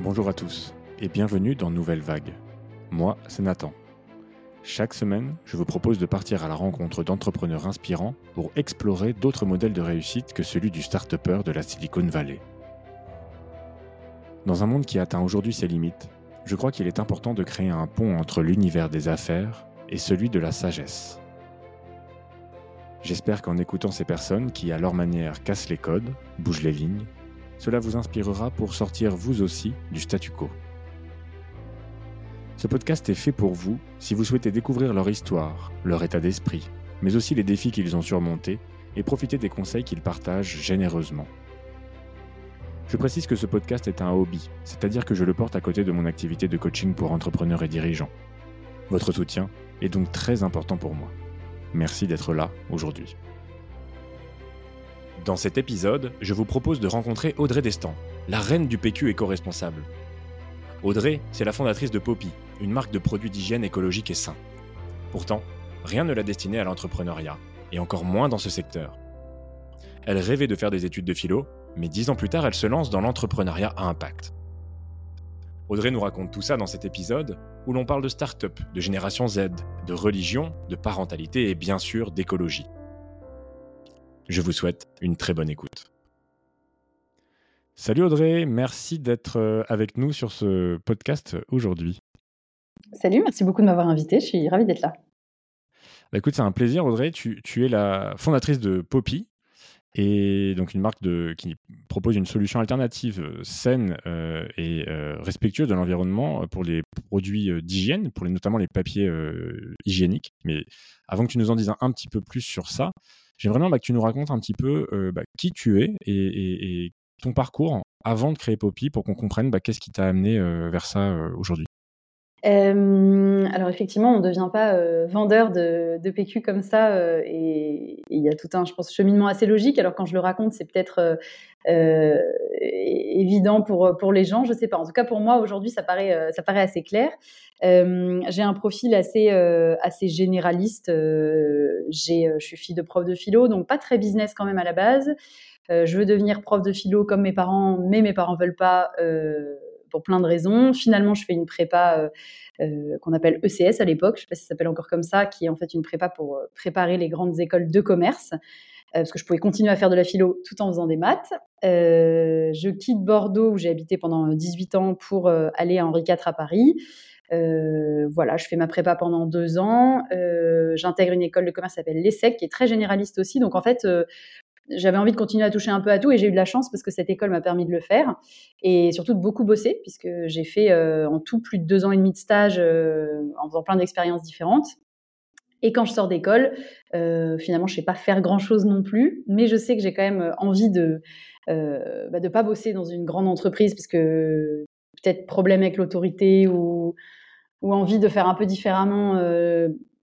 Bonjour à tous et bienvenue dans Nouvelle Vague. Moi, c'est Nathan. Chaque semaine, je vous propose de partir à la rencontre d'entrepreneurs inspirants pour explorer d'autres modèles de réussite que celui du start-upper de la Silicon Valley. Dans un monde qui atteint aujourd'hui ses limites, je crois qu'il est important de créer un pont entre l'univers des affaires et celui de la sagesse. J'espère qu'en écoutant ces personnes qui, à leur manière, cassent les codes, bougent les lignes, cela vous inspirera pour sortir vous aussi du statu quo. Ce podcast est fait pour vous si vous souhaitez découvrir leur histoire, leur état d'esprit, mais aussi les défis qu'ils ont surmontés et profiter des conseils qu'ils partagent généreusement. Je précise que ce podcast est un hobby, c'est-à-dire que je le porte à côté de mon activité de coaching pour entrepreneurs et dirigeants. Votre soutien est donc très important pour moi. Merci d'être là aujourd'hui. Dans cet épisode, je vous propose de rencontrer Audrey Destan, la reine du PQ éco-responsable. Audrey, c'est la fondatrice de Poppy, une marque de produits d'hygiène écologique et sain. Pourtant, rien ne l'a destinée à l'entrepreneuriat, et encore moins dans ce secteur. Elle rêvait de faire des études de philo, mais dix ans plus tard, elle se lance dans l'entrepreneuriat à impact. Audrey nous raconte tout ça dans cet épisode où l'on parle de start-up, de génération Z, de religion, de parentalité et bien sûr d'écologie. Je vous souhaite une très bonne écoute. Salut Audrey, merci d'être euh, avec nous sur ce podcast aujourd'hui. Salut, merci beaucoup de m'avoir invité, je suis ravie d'être là. Bah écoute, c'est un plaisir Audrey, tu, es la fondatrice de Poppy, et donc une marque de, qui propose une solution alternative euh, saine euh, et respectueuse de l'environnement pour les produits d'hygiène, pour les, notamment les papiers hygiéniques. Mais avant que tu nous en dises un petit peu plus sur ça, J'aimerais bien bah, que tu nous racontes un petit peu euh, bah, qui tu es et, ton parcours avant de créer Poppy pour qu'on comprenne bah, qu'est-ce qui t'a amené euh, vers ça euh, alors effectivement, on ne devient pas vendeur de, PQ comme ça et il y a tout un, je pense, cheminement assez logique. Alors quand je le raconte, c'est peut-être évident pour, pour les gens, je sais pas. En tout cas, pour moi, aujourd'hui, ça paraît, ça paraît assez clair. j'ai un profil assez, assez généraliste. j'ai, je suis fille de prof de philo, donc pas très business quand même à la base. je veux devenir prof de philo comme mes parents, mais mes parents veulent pas pour plein de raisons. Finalement, je fais une prépa qu'on appelle ECS à l'époque, je ne sais pas si ça s'appelle encore comme ça, qui est en fait une prépa pour préparer les grandes écoles de commerce. Euh, parce que je pouvais continuer à faire de la philo tout en faisant des maths. Euh, je quitte Bordeaux, où j'ai habité pendant 18 ans, pour euh, aller à Henri IV à Paris. voilà, je fais ma prépa pendant deux ans. J'intègre une école de commerce qui s'appelle l'ESSEC, qui est très généraliste aussi. Donc en fait, j'avais envie de continuer à toucher un peu à tout et j'ai eu de la chance parce que cette école m'a permis de le faire et surtout de beaucoup bosser puisque j'ai fait en tout plus de deux ans et demi de stage en faisant plein d'expériences différentes. Et quand je sors d'école, euh, finalement, je ne sais pas faire grand-chose non plus, mais je sais que j'ai quand même euh, envie de ne euh, bah, pas bosser dans une grande entreprise, parce que peut-être problème avec l'autorité ou, ou, envie de faire un peu différemment.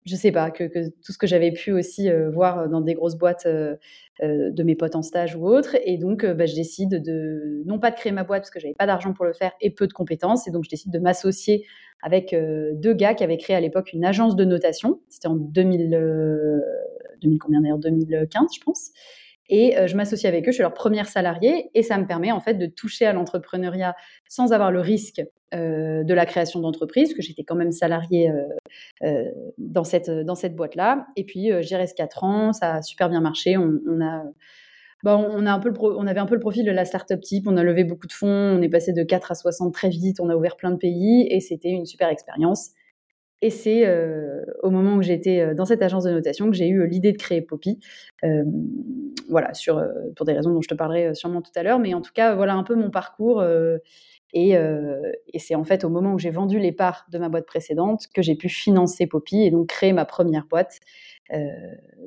Je sais pas, que, tout ce que j'avais pu aussi voir dans des grosses boîtes de mes potes en stage ou autres. Et donc, bah, je décide de, non pas de créer ma boîte, parce que j'avais pas d'argent pour le faire et peu de compétences, et donc je décide de m'associer avec euh, deux gars qui avaient créé à l'époque une agence de notation. C'était en 2000, 2000 euh, combien d'ailleurs? 2015, je pense. Et euh, je m'associe avec eux, je suis leur première salariée et ça me permet en fait de toucher à l'entrepreneuriat sans avoir le risque de la création d'entreprise, que j'étais quand même salariée dans cette, dans cette boîte-là. Et puis j'y reste 4 ans, ça a super bien marché. On, on a bah, on, a un peu le on avait un peu le profil de la startup type. On a levé beaucoup de fonds. On est passé de 4 à 60 très vite. On a ouvert plein de pays et c'était une super expérience. Et c'est euh, au moment où j'étais euh, dans cette agence de notation que j'ai eu euh, l'idée de créer Poppy. voilà, pour des raisons dont je te parlerai sûrement tout à l'heure. Mais en tout cas, voilà un peu mon parcours. et, et c'est en fait au moment où j'ai vendu les parts de ma boîte précédente que j'ai pu financer Poppy et donc créer ma première boîte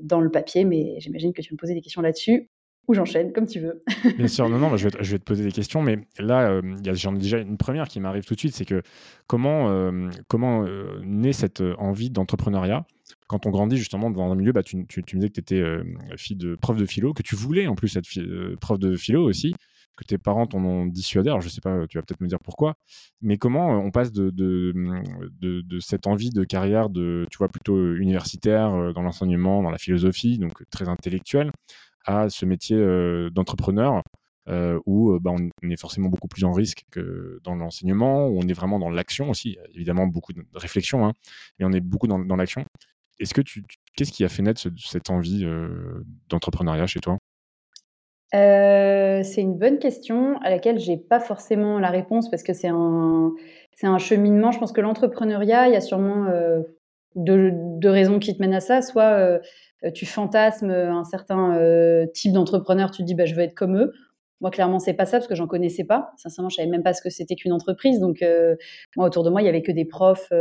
dans le papier. Mais j'imagine que tu me posais des questions là-dessus ou j'enchaîne, comme tu veux. Bien sûr, non, non, je, vais te, poser des questions, mais là, euh, j'en ai déjà une première qui m'arrive tout de suite, c'est que comment, euh, comment euh, naît cette envie d'entrepreneuriat quand on grandit justement dans un milieu, bah, tu, me disais que tu étais fille de prof de philo, que tu voulais en plus être prof de philo aussi, que tes parents t'en ont dissuadé, alors je sais pas, tu vas peut-être me dire pourquoi, mais comment on passe de, cette envie de carrière tu vois, plutôt universitaire dans l'enseignement, dans la philosophie, donc très intellectuelle, à ce métier d'entrepreneur où bah, on est forcément beaucoup plus en risque que dans l'enseignement, où on est vraiment dans l'action aussi, évidemment beaucoup de réflexion, hein, mais on est beaucoup dans, l'action. Est-ce que tu, qu'est-ce qui a fait naître cette envie d'entrepreneuriat chez toi? C'est une bonne question à laquelle j'ai pas forcément la réponse parce que c'est un, c'est un cheminement. Je pense que l'entrepreneuriat, il y a sûrement deux, raisons qui te mènent à ça. Soit tu fantasmes un certain type d'entrepreneur, tu te dis bah, je veux être comme eux. Moi, clairement, c'est pas ça parce que j'en connaissais pas. Sincèrement, je savais même pas ce que c'était qu'une entreprise. Donc, moi, autour de moi, il y avait que des profs,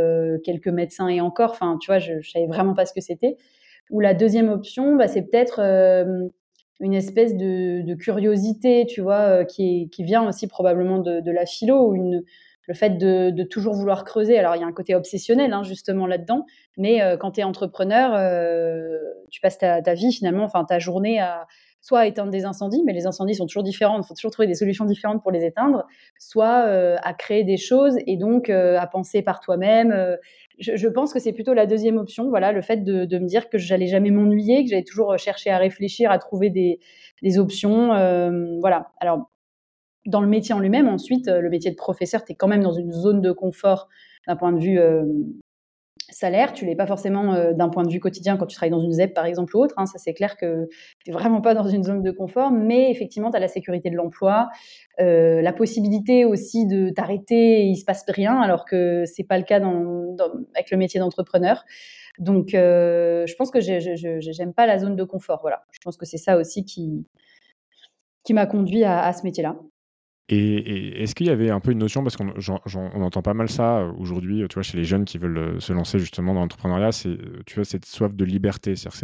quelques médecins et encore. Enfin, tu vois, je, je savais vraiment pas ce que c'était. Ou la deuxième option, bah, c'est peut-être une espèce de, curiosité, tu vois, qui, vient aussi probablement de, la philo, ou une, le fait de, toujours vouloir creuser. Alors, il y a un côté obsessionnel, hein, justement, là-dedans, mais quand tu es entrepreneur, tu passes ta, vie, finalement, enfin, ta journée à soit à éteindre des incendies, mais les incendies sont toujours différents, il faut toujours trouver des solutions différentes pour les éteindre, soit à créer des choses et donc à penser par toi-même, je, pense que c'est plutôt la deuxième option, voilà, le fait de, me dire que j'allais jamais m'ennuyer, que j'allais toujours chercher à réfléchir, à trouver des, options, euh, voilà. Alors, dans le métier en lui-même, ensuite, le métier de professeur, tu es quand même dans une zone de confort d'un point de vue euh, salaire, tu l'es pas forcément euh, d'un point de vue quotidien quand tu travailles dans une ZEP par exemple ou autre. Hein. ça c'est clair que tu n'es vraiment pas dans une zone de confort, mais effectivement tu as la sécurité de l'emploi, euh, la possibilité aussi de t'arrêter et il se passe rien alors que c'est pas le cas avec le métier d'entrepreneur. Donc euh, je pense que j'aime pas la zone de confort. Voilà, je pense que c'est ça aussi qui m'a conduit à ce métier-là. Et, est-ce qu'il y avait un peu une notion, parce qu'on entend pas mal ça euh, aujourd'hui, tu vois, chez les jeunes qui veulent euh, se lancer justement dans l'entrepreneuriat, c'est, euh, tu vois, cette soif de liberté, c'est-à-dire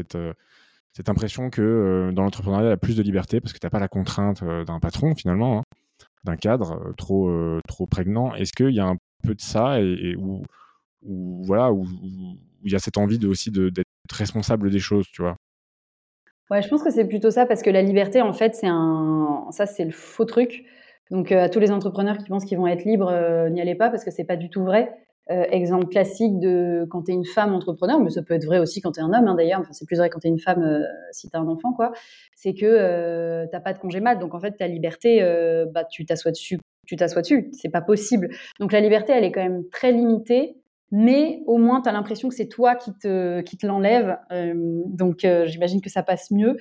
cette, impression que dans l'entrepreneuriat, il y a plus de liberté parce que tu n'as pas la contrainte d'un patron finalement, hein, d'un cadre trop, trop prégnant. Est-ce qu'il y a un peu de ça et, voilà, où, il y a cette envie de, aussi d'être responsable des choses, tu vois? Ouais, je pense que c'est plutôt ça parce que la liberté, en fait, c'est un, ça, c'est le faux truc. Donc, euh, à tous les entrepreneurs qui pensent qu'ils vont être libres, euh, n'y allez pas parce que c'est pas du tout vrai. Euh, exemple classique de quand tu es une femme entrepreneur, mais ça peut être vrai aussi quand tu es un homme hein, d'ailleurs, enfin, c'est plus vrai quand tu es une femme si tu as un enfant, quoi. C'est que tu n'as pas de congé mat, donc en fait ta liberté, bah, tu t'assois dessus, tu t'assois dessus, c'est pas possible. Donc la liberté, elle est quand même très limitée, mais au moins tu as l'impression que c'est toi qui te, qui te l'enlève, donc j'imagine que ça passe mieux.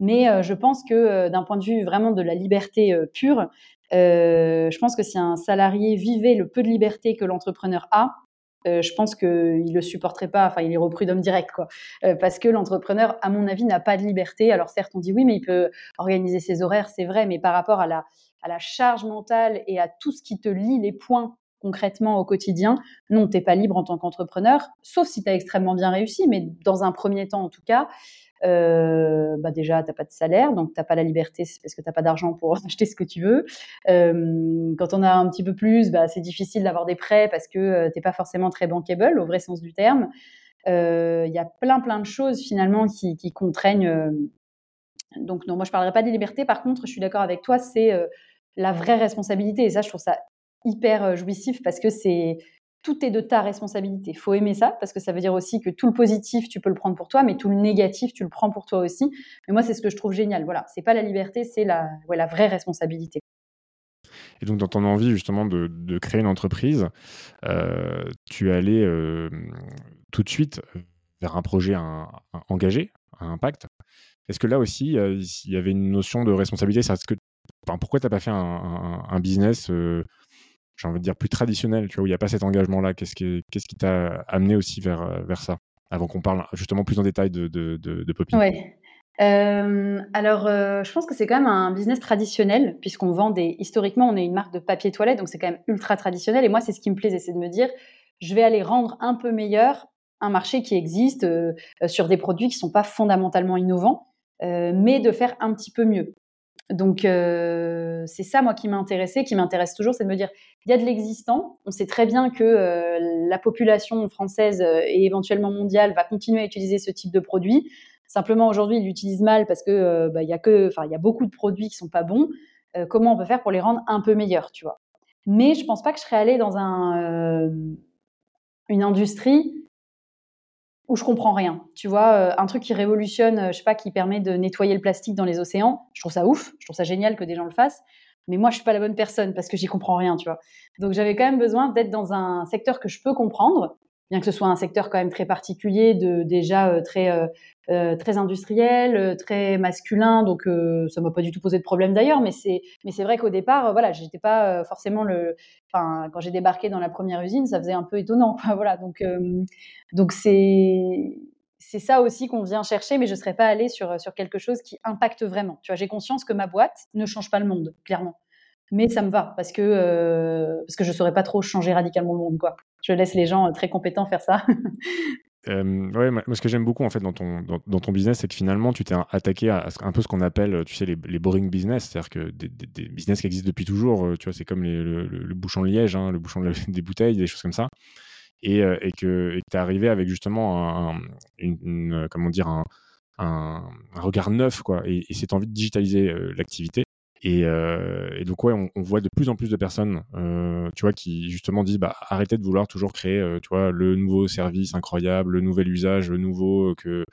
Mais je pense que d'un point de vue vraiment de la liberté pure, euh, je pense que si un salarié vivait le peu de liberté que l'entrepreneur a, euh, je pense qu'il le supporterait pas, enfin il est au prud'homme direct quoi, euh, parce que l'entrepreneur, à mon avis, n'a pas de liberté. Alors certes, on dit oui, mais il peut organiser ses horaires, c'est vrai, mais par rapport à la, à la charge mentale et à tout ce qui te lie les points concrètement au quotidien, non, t'es pas libre en tant qu'entrepreneur, sauf si tu as extrêmement bien réussi, mais dans un premier temps en tout cas, euh, bah déjà, tu n'as pas de salaire, donc tu n'as pas la liberté parce que tu n'as pas d'argent pour acheter ce que tu veux. Euh, quand on a un petit peu plus, bah, c'est difficile d'avoir des prêts parce que euh, tu n'es pas forcément très bankable au vrai sens du terme. Euh, il y a plein, plein de choses finalement qui, contraignent. Donc, non, moi, je parlerai pas des libertés. Par contre, je suis d'accord avec toi, c'est la vraie responsabilité. Et ça, je trouve ça hyper jouissif parce que c'est tout est de ta responsabilité. Il faut aimer ça parce que ça veut dire aussi que tout le positif, tu peux le prendre pour toi, mais tout le négatif, tu le prends pour toi aussi. Mais moi, c'est ce que je trouve génial. Voilà, c'est pas la liberté, c'est la, la vraie responsabilité. Et donc, dans ton envie justement de, créer une entreprise, euh, tu es allé euh, tout de suite euh, vers un projet engagé, à impact. Est-ce que là aussi, il y avait une notion de responsabilité? Que, Pourquoi tu n'as pas fait un, un business j'ai envie de dire, plus traditionnel, tu vois, où il n'y a pas cet engagement-là Qu'est-ce qui t'a amené aussi vers, euh, vers ça Avant qu'on parle justement plus en détail de, de, de, Poppy? Euh, alors, euh, je pense que c'est quand même un business traditionnel, puisqu'on vend des. Historiquement, on est une marque de papier toilette, donc c'est quand même ultra traditionnel. Et moi, c'est ce qui me plaisait, c'est de me dire, je vais aller rendre un peu meilleur un marché qui existe sur des produits qui ne sont pas fondamentalement innovants, mais de faire un petit peu mieux. Donc, euh, c'est ça, moi, qui m'intéressait, qui m'intéresse toujours, c'est de me dire, il y a de l'existant. On sait très bien que euh, la population française euh, et éventuellement mondiale va continuer à utiliser ce type de produit. Simplement, aujourd'hui, ils l'utilisent mal parce que bah, il y a que, enfin, il y a beaucoup de produits qui sont pas bons. comment on peut faire pour les rendre un peu meilleurs, tu vois? Mais je pense pas que je serais allée dans un, une industrie où je comprends rien. Tu vois, un truc qui révolutionne, je sais pas, qui permet de nettoyer le plastique dans les océans, je trouve ça ouf, je trouve ça génial que des gens le fassent. Mais moi, je suis pas la bonne personne parce que j'y comprends rien, tu vois. Donc, j'avais quand même besoin d'être dans un secteur que je peux comprendre, bien que ce soit un secteur quand même très particulier, de déjà euh, très euh, euh, très industriel, très masculin. Donc, ça m'a pas du tout posé de problème d'ailleurs. Mais c'est mais c'est vrai qu'au départ, voilà, j'étais pas forcément le. Enfin, quand j'ai débarqué dans la première usine, ça faisait un peu étonnant, Voilà. Donc donc c'est c'est ça aussi qu'on vient chercher, mais je ne serais pas allée sur, sur quelque chose qui impacte vraiment. Tu vois, j'ai conscience que ma boîte ne change pas le monde, clairement. Mais ça me va parce que, euh, parce que je saurais pas trop changer radicalement le monde. Quoi. Je laisse les gens très compétents faire ça. Euh, moi, ce que j'aime beaucoup en fait dans ton, dans, ton business, c'est que finalement, tu t'es attaqué à, un peu ce qu'on appelle, tu sais, les, les boring business, c'est-à-dire que des, business qui existent depuis toujours, euh, tu vois, c'est comme le, bouchon de liège, hein, le bouchon des bouteilles, des choses comme ça et, euh, et que tu es arrivé avec justement un, une, comment dire, un, un, regard neuf quoi, et, et cette envie de digitaliser euh, l'activité. Et, euh, et, donc ouais, on, on, voit de plus en plus de personnes, euh, tu vois, qui justement disent bah arrêtez de vouloir toujours créer, euh, tu vois, le nouveau service incroyable, le nouvel usage, le nouveau que,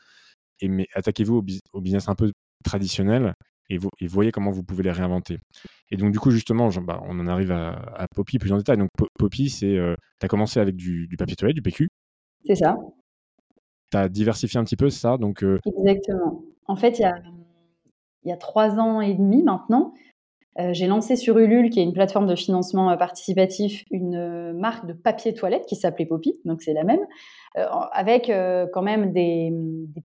et mais attaquez-vous au, au, business un peu traditionnel et, vous, et voyez comment vous pouvez les réinventer. Et donc, du coup, justement, bah, on en arrive à, à, Poppy plus en détail. Donc, Poppy, c'est, tu as commencé avec du, papier toilette, du PQ. C'est ça. Tu as diversifié un petit peu, ça? Donc, Exactement. En fait, il y a, il y a trois ans et demi maintenant, euh, j'ai lancé sur Ulule, qui est une plateforme de financement participatif, une marque de papier toilette qui s'appelait Poppy, donc c'est la même. Euh, avec euh, quand même des,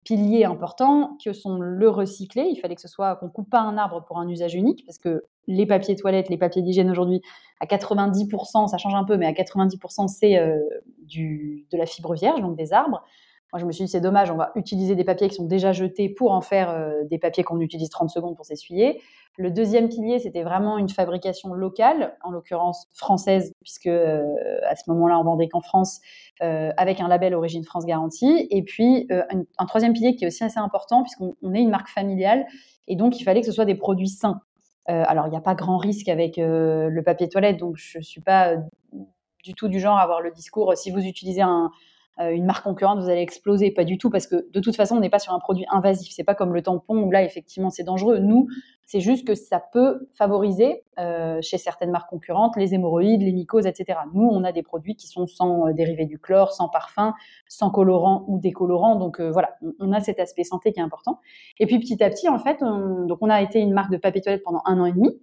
piliers importants que sont le recycler. Il fallait que ce soit qu'on coupe pas un arbre pour un usage unique, parce que les papiers toilettes, les papiers d'hygiène aujourd'hui, à 90%, ça change un peu, mais à 90%, c'est euh, de la fibre vierge, donc des arbres. Moi, je me suis dit, c'est dommage, on va utiliser des papiers qui sont déjà jetés pour en faire euh, des papiers qu'on utilise 30 secondes pour s'essuyer. Le deuxième pilier, c'était vraiment une fabrication locale, en l'occurrence française, puisque euh, à ce moment-là, on vendait qu'en France, euh, avec un label Origine France Garantie. Et puis, un, un, troisième pilier qui est aussi assez important, puisqu'on est une marque familiale, et donc il fallait que ce soit des produits sains. alors, il n'y a pas grand risque avec le papier toilette, donc je ne suis pas du tout du genre à avoir le discours, si vous utilisez un, une marque concurrente, vous allez exploser. Pas du tout, parce que de toute façon, on n'est pas sur un produit invasif. C'est pas comme le tampon où là, effectivement, c'est dangereux. Nous, c'est juste que ça peut favoriser euh, chez certaines marques concurrentes les hémorroïdes, les mycoses, etc. Nous, on a des produits qui sont sans euh, dérivés du chlore, sans parfum, sans colorant ou décolorant. Donc voilà, on, a cet aspect santé qui est important. Et puis petit à petit, en fait, on, donc on a été une marque de papier toilette pendant un an et demi.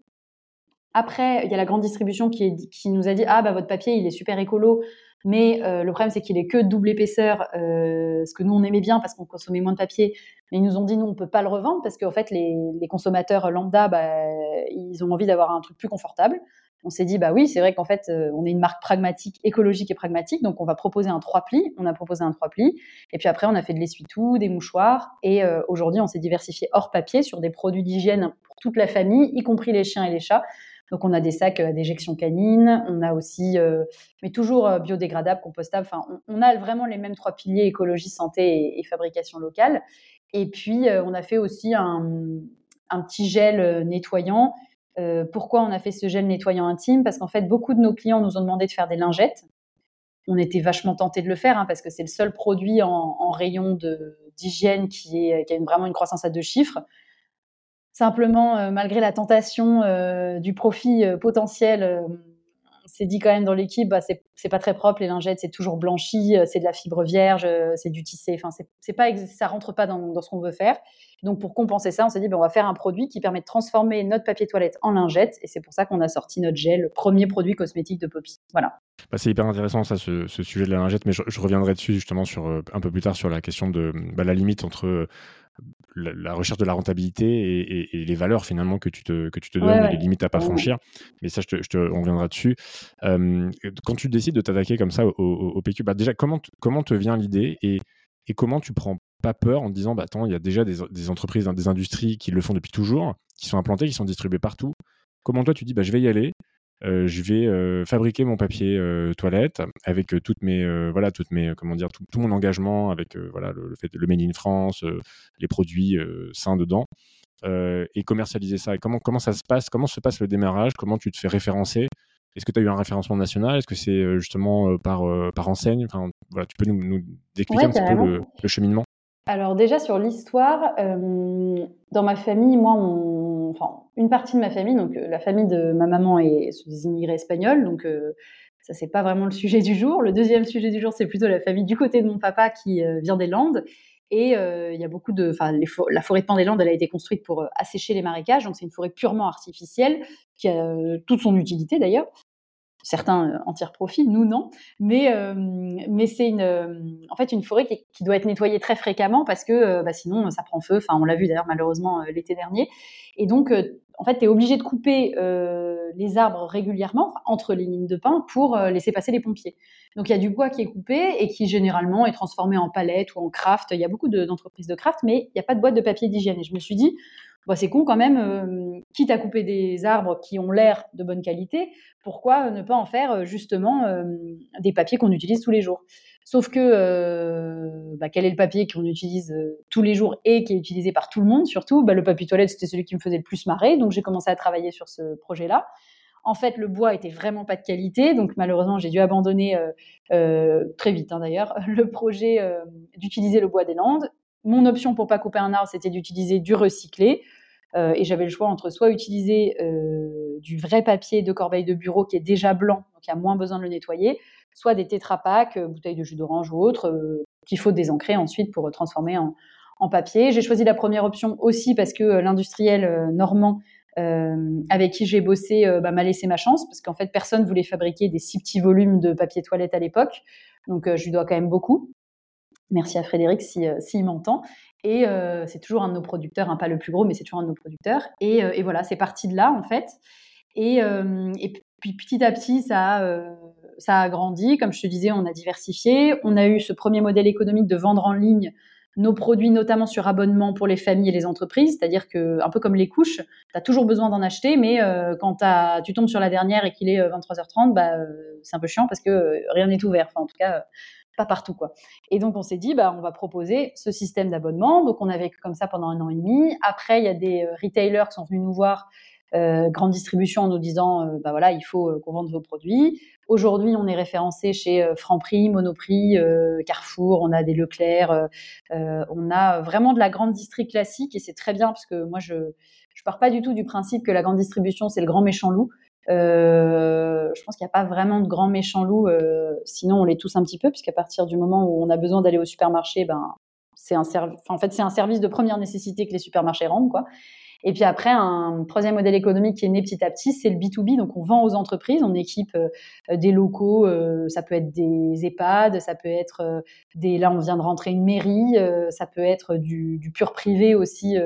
Après, il y a la grande distribution qui, qui nous a dit ah bah votre papier il est super écolo, mais euh, le problème, c'est qu'il est que double épaisseur, euh, ce que nous, on aimait bien parce qu'on consommait moins de papier. Mais ils nous ont dit, nous, on peut pas le revendre parce qu'en fait, les, consommateurs lambda, bah, ils ont envie d'avoir un truc plus confortable. On s'est dit, bah oui, c'est vrai qu'en fait, euh, on est une marque pragmatique, écologique et pragmatique, donc on va proposer un trois plis. On a proposé un trois plis. Et puis après, on a fait de l'essuie-tout, des mouchoirs. Et aujourd'hui, on s'est diversifié hors papier sur des produits d'hygiène pour toute la famille, y compris les chiens et les chats. Donc on a des sacs à déjection canine, on a aussi, euh, mais toujours euh, biodégradables, compostables. Enfin, on, a vraiment les mêmes trois piliers écologie, santé et, fabrication locale. Et puis euh, on a fait aussi un, petit gel nettoyant. pourquoi on a fait ce gel nettoyant intime? Parce qu'en fait, beaucoup de nos clients nous ont demandé de faire des lingettes. On était vachement tentés de le faire hein, parce que c'est le seul produit en, rayon d'hygiène qui a vraiment une croissance à deux chiffres. Simplement, euh, malgré la tentation euh, du profit euh, potentiel, c'est dit quand même dans l'équipe, bah, c'est pas très propre les lingettes, c'est toujours blanchi, c'est de la fibre vierge, c'est du tissé. Enfin, c'est ça rentre pas dans, ce qu'on veut faire. Donc pour compenser ça, on s'est dit, bah, on va faire un produit qui permet de transformer notre papier toilette en lingette, et c'est pour ça qu'on a sorti notre gel, le premier produit cosmétique de Poppy. Voilà. Bah, c'est hyper intéressant ce, sujet de la lingette, mais je, reviendrai dessus justement un peu plus tard sur la question de bah, la limite entre la, recherche de la rentabilité et, les valeurs finalement que tu te, que tu te donnes et les limites à pas franchir. Mais ça, je te, on reviendra dessus. quand tu décides de t'attaquer comme ça au, PQ, bah déjà, comment, comment te vient l'idée et, et comment tu prends pas peur en te disant, bah attends, il y a déjà des, des, entreprises, des industries qui le font depuis toujours, qui sont implantées, qui sont distribuées partout. Comment toi, tu dis, bah, je vais y aller, euh, je vais euh, fabriquer mon papier euh, toilette avec toutes mes voilà toutes mes comment dire tout, mon engagement avec voilà le, fait le made in France les produits sains dedans. Et commercialiser ça. Et comment comment ça se passe? Comment se passe le démarrage? Comment tu te fais référencer? Est-ce que tu as eu un référencement national? Est-ce que c'est justement par, par enseigne? Enfin, voilà, Tu peux nous, nous expliquer un petit peu le, cheminement. Alors déjà sur l'histoire, dans ma famille, moi, enfin, une partie de ma famille, donc la famille de ma maman est des immigrés espagnols, donc ça c'est pas vraiment le sujet du jour. Le deuxième sujet du jour, c'est plutôt la famille du côté de mon papa qui vient des Landes et euh, il y a beaucoup de, enfin, la forêt de Pan-des-Landes, elle a été construite pour euh, assécher les marécages, donc c'est une forêt purement artificielle qui a euh, toute son utilité d'ailleurs. Certains en tirent profit, nous non. Mais, mais c'est une, en fait une forêt qui, doit être nettoyée très fréquemment parce que bah, sinon ça prend feu. Enfin, on l'a vu d'ailleurs malheureusement l'été dernier. Et donc, en fait, tu es obligé de couper les arbres régulièrement entre les lignes de pin pour laisser passer les pompiers. Donc il y a du bois qui est coupé et qui généralement est transformé en palette ou en craft. Il y a beaucoup d'entreprises de, craft, mais il n'y a pas de boîte de papier d'hygiène. Et je me suis dit, bah, c'est con quand même, euh, quitte à couper des arbres qui ont l'air de bonne qualité, pourquoi ne pas en faire euh, justement euh, des papiers qu'on utilise tous les jours? Sauf que bah, quel est le papier qu'on utilise tous les jours et qui est utilisé par tout le monde surtout? Bah, Le papier toilette, c'était celui qui me faisait le plus marrer, donc j'ai commencé à travailler sur ce projet-là. En fait, le bois était vraiment pas de qualité, donc malheureusement, j'ai dû abandonner euh, euh, très vite hein, d'ailleurs le projet euh, d'utiliser le bois des Landes. Mon option pour pas couper un arbre, c'était d'utiliser du recyclé. Et j'avais le choix entre soit utiliser du vrai papier de corbeille de bureau qui est déjà blanc, donc il y a moins besoin de le nettoyer, soit des tétrapacks, bouteilles de jus d'orange ou autres, qu'il faut désancrer ensuite pour transformer en, en papier. J'ai choisi la première option aussi parce que l'industriel normand euh, avec qui j'ai bossé euh, bah, m'a laissé ma chance parce qu'en fait personne voulait fabriquer des si petits volumes de papier toilette à l'époque. Donc euh, je lui dois quand même beaucoup. Merci à Frédéric s'il si, m'entend. Et c'est toujours un de nos producteurs, hein, pas le plus gros, mais c'est toujours un de nos producteurs. Et, et voilà, c'est parti de là en fait. Et, et, puis petit à petit, ça a, grandi. Comme je te disais, on a diversifié. On a eu ce premier modèle économique de vendre en ligne nos produits, notamment sur abonnement pour les familles et les entreprises. C'est-à-dire que, un peu comme les couches, tu as toujours besoin d'en acheter, mais euh, quand tu tombes sur la dernière et qu'il est 23h30, euh, bah, euh, c'est un peu chiant parce que rien n'est ouvert. Enfin, en tout cas, pas partout quoi. Et donc on s'est dit bah on va proposer ce système d'abonnement. Donc on a vécu comme ça pendant un an et demi. Après il y a des retailers qui sont venus nous voir euh, grande distribution en nous disant euh, bah voilà il faut euh, qu'on vende vos produits. Aujourd'hui on est référencé chez Franprix, Monoprix, Carrefour, on a des Leclerc, on a vraiment de la grande district classique et c'est très bien parce que moi je je pars pas du tout du principe que la grande distribution c'est le grand méchant loup. Je pense qu'il n'y a pas vraiment de grand méchant loup, sinon on les tous un petit peu, puisqu'à partir du moment où on a besoin d'aller au supermarché, ben c'est un en fait c'est un service de première nécessité que les supermarchés rendent quoi. Et puis après, un troisième modèle économique qui est né petit à petit, c'est le B2B. Donc on vend aux entreprises, on équipe euh, des locaux, euh, ça peut être des EHPAD, ça peut être euh, des... Là, on vient de rentrer une mairie, ça peut être du, pur privé aussi,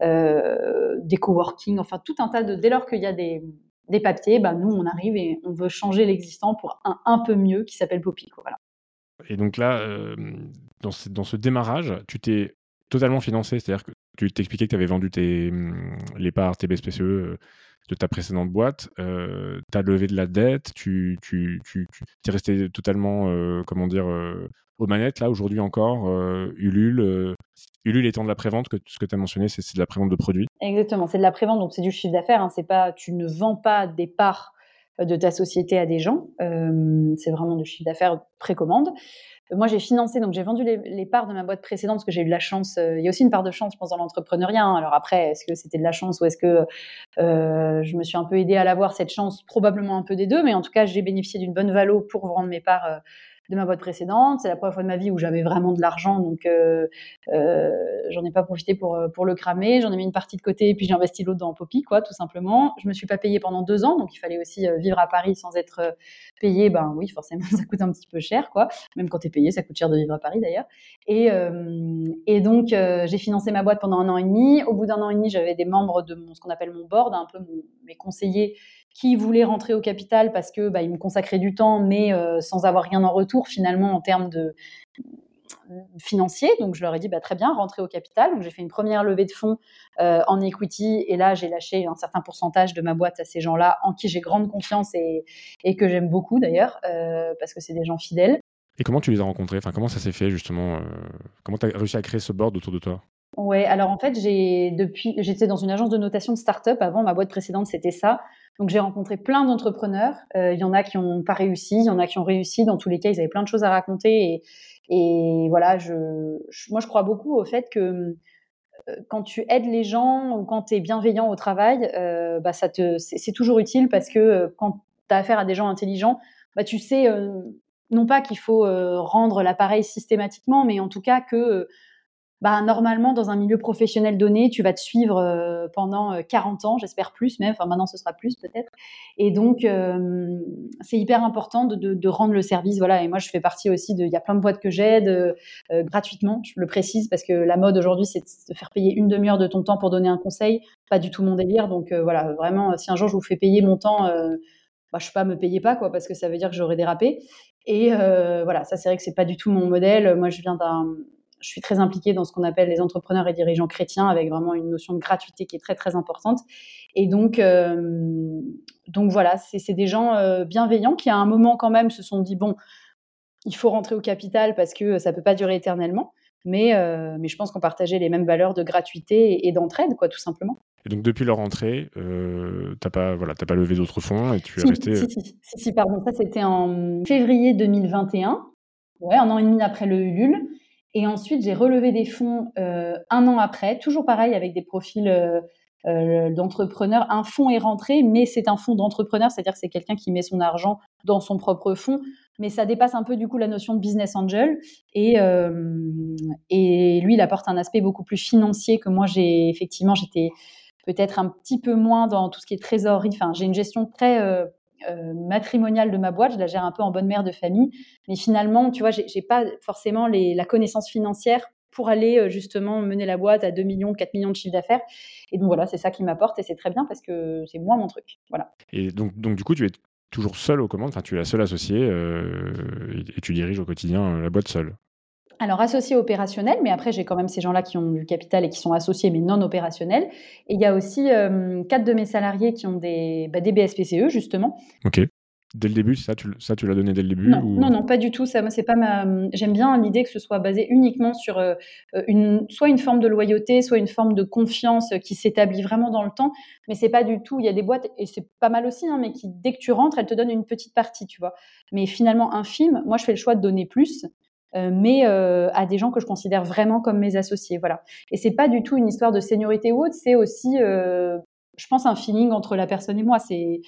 des coworking, enfin tout un tas de... Dès lors qu'il y a des, des papiers, bah, nous, on arrive et on veut changer l'existant pour un un peu mieux qui s'appelle Poppy. Et donc là, dans, ce, dans ce démarrage, tu t'es totalement financé, c'est-à-dire que tu t'expliquais que tu avais vendu tes, mmh, les parts, tes BSPCE euh, de ta précédente boîte, euh, tu as levé de la dette, tu, tu, tu, es resté totalement, euh, comment dire, aux manettes, là, aujourd'hui encore, Ulule. Ulule étant de la prévente, que ce que tu as mentionné, c'est de la prévente de produits. Exactement, c'est de la prévente, donc c'est du chiffre d'affaires. Hein, c'est pas, tu ne vends pas des parts de ta société à des gens. c'est vraiment du chiffre d'affaires précommande. Moi, j'ai financé, donc j'ai vendu les, parts de ma boîte précédente parce que j'ai eu de la chance. Euh, il y a aussi une part de chance, je pense, dans l'entrepreneuriat. Hein. Alors après, est-ce que c'était de la chance ou est-ce que euh, je me suis un peu aidée à l'avoir, cette chance Probablement un peu des deux, mais en tout cas, j'ai bénéficié d'une bonne valo pour vendre mes parts euh, de ma boîte précédente. C'est la première fois de ma vie où j'avais vraiment de l'argent, donc euh, euh, j'en ai pas profité pour, euh, pour le cramer. J'en ai mis une partie de côté et puis j'ai investi l'autre dans Poppy, quoi, tout simplement. Je me suis pas payée pendant deux ans, donc il fallait aussi vivre à Paris sans être payé. Ben oui, forcément, ça coûte un petit peu cher, quoi. Même quand tu es payé, ça coûte cher de vivre à Paris d'ailleurs. Et, et donc j'ai financé ma boîte pendant un an et demi. Au bout d'un an et demi, j'avais des membres de mon, ce qu'on appelle mon board, un peu mes conseillers qui voulaient rentrer au capital parce que bah, ils me consacraient du temps, mais euh, sans avoir rien en retour finalement en termes de financier. Donc je leur ai dit bah, très bien, rentrez au capital. Donc j'ai fait une première levée de fonds euh, en equity et là j'ai lâché un certain pourcentage de ma boîte à ces gens-là en qui j'ai grande confiance et, et que j'aime beaucoup d'ailleurs euh, parce que c'est des gens fidèles. Et comment tu les as rencontrés? Enfin comment ça s'est fait justement Comment tu as réussi à créer ce board autour de toi? Ouais, alors en fait, j'ai depuis, j'étais dans une agence de notation de start-up. Avant, ma boîte précédente, c'était ça. Donc j'ai rencontré plein d'entrepreneurs. Euh, il y en a qui n'ont pas réussi, il y en a qui ont réussi. Dans tous les cas, ils avaient plein de choses à raconter. Et, et voilà, je, moi, je crois beaucoup au fait que euh, quand tu aides les gens ou quand tu es bienveillant au travail, euh, bah, ça te, c'est, toujours utile parce que euh, quand tu as affaire à des gens intelligents, bah, tu sais non pas qu'il faut rendre l'appareil systématiquement, mais en tout cas que bah, normalement, dans un milieu professionnel donné, tu vas te suivre euh, pendant 40 euh, ans, j'espère plus même, enfin maintenant ce sera plus peut-être. Et donc, euh, c'est hyper important de, rendre le service. Voilà, et moi je fais partie aussi de, il y a plein de boîtes que j'aide gratuitement, je le précise, parce que la mode aujourd'hui, c'est de faire payer une demi-heure de ton temps pour donner un conseil, pas du tout mon délire. Donc voilà, vraiment, si un jour je vous fais payer mon temps, bah, je ne sais pas, me payez pas, quoi, parce que ça veut dire que j'aurais dérapé. Et voilà, ça c'est vrai que c'est pas du tout mon modèle. Moi, je viens d'un je suis très impliquée dans ce qu'on appelle les entrepreneurs et dirigeants chrétiens, avec vraiment une notion de gratuité qui est très très importante. Et donc, euh, donc voilà, c'est des gens euh, bienveillants qui à un moment quand même se sont dit bon, il faut rentrer au capital parce que ça peut pas durer éternellement. Mais, euh, mais je pense qu'on partageait les mêmes valeurs de gratuité et, d'entraide, quoi, tout simplement. Et donc depuis leur entrée, euh, t'as pas voilà, pas levé d'autres fonds et tu es resté. Si, si, si, pardon, ça c'était en février 2021, ouais, un an et demi après le Ulule. Et ensuite, j'ai relevé des fonds euh, un an après, toujours pareil avec des profils euh, euh, d'entrepreneurs. Un fonds est rentré, mais c'est un fonds d'entrepreneur, c'est-à-dire que c'est quelqu'un qui met son argent dans son propre fonds. Mais ça dépasse un peu du coup la notion de business angel. Et, et lui, il apporte un aspect beaucoup plus financier que moi. J'ai effectivement, j'étais peut-être un petit peu moins dans tout ce qui est trésorerie. Enfin, j'ai une gestion très matrimoniale de ma boîte, je la gère un peu en bonne mère de famille, mais finalement, tu vois, j'ai pas forcément la connaissance financière pour aller euh, justement mener la boîte à 2 millions, 4 millions de chiffre d'affaires. Et donc voilà, c'est ça qui m'apporte et c'est très bien parce que c'est moi mon truc. Voilà. Et donc, donc du coup, tu es toujours seule aux commandes, enfin tu es la seule associée euh, et, tu diriges au quotidien la boîte seule? Alors, associé opérationnel, mais après, j'ai quand même ces gens-là qui ont du capital et qui sont associés, mais non opérationnels. Et il y a aussi euh, quatre de mes salariés qui ont des, bah, des BSPCE, justement. Ok. Dès le début, ça, tu, ça, tu l'as donné dès le début Non, non, non, pas du tout. Ça, moi, c'est pas ma. J'aime bien l'idée que ce soit basé uniquement sur euh, une, soit une forme de loyauté, soit une forme de confiance qui s'établit vraiment dans le temps. Mais c'est pas du tout. Il y a des boîtes et c'est pas mal aussi, hein, mais qui dès que tu rentres, elles te donnent une petite partie, tu vois. Mais finalement, infime. Moi, je fais le choix de donner plus euh, mais euh, à des gens que je considère vraiment comme mes associés. Voilà. Et c'est pas du tout une histoire de seniorité ou autre, c'est aussi, euh, je pense, un feeling entre la personne et moi. C'est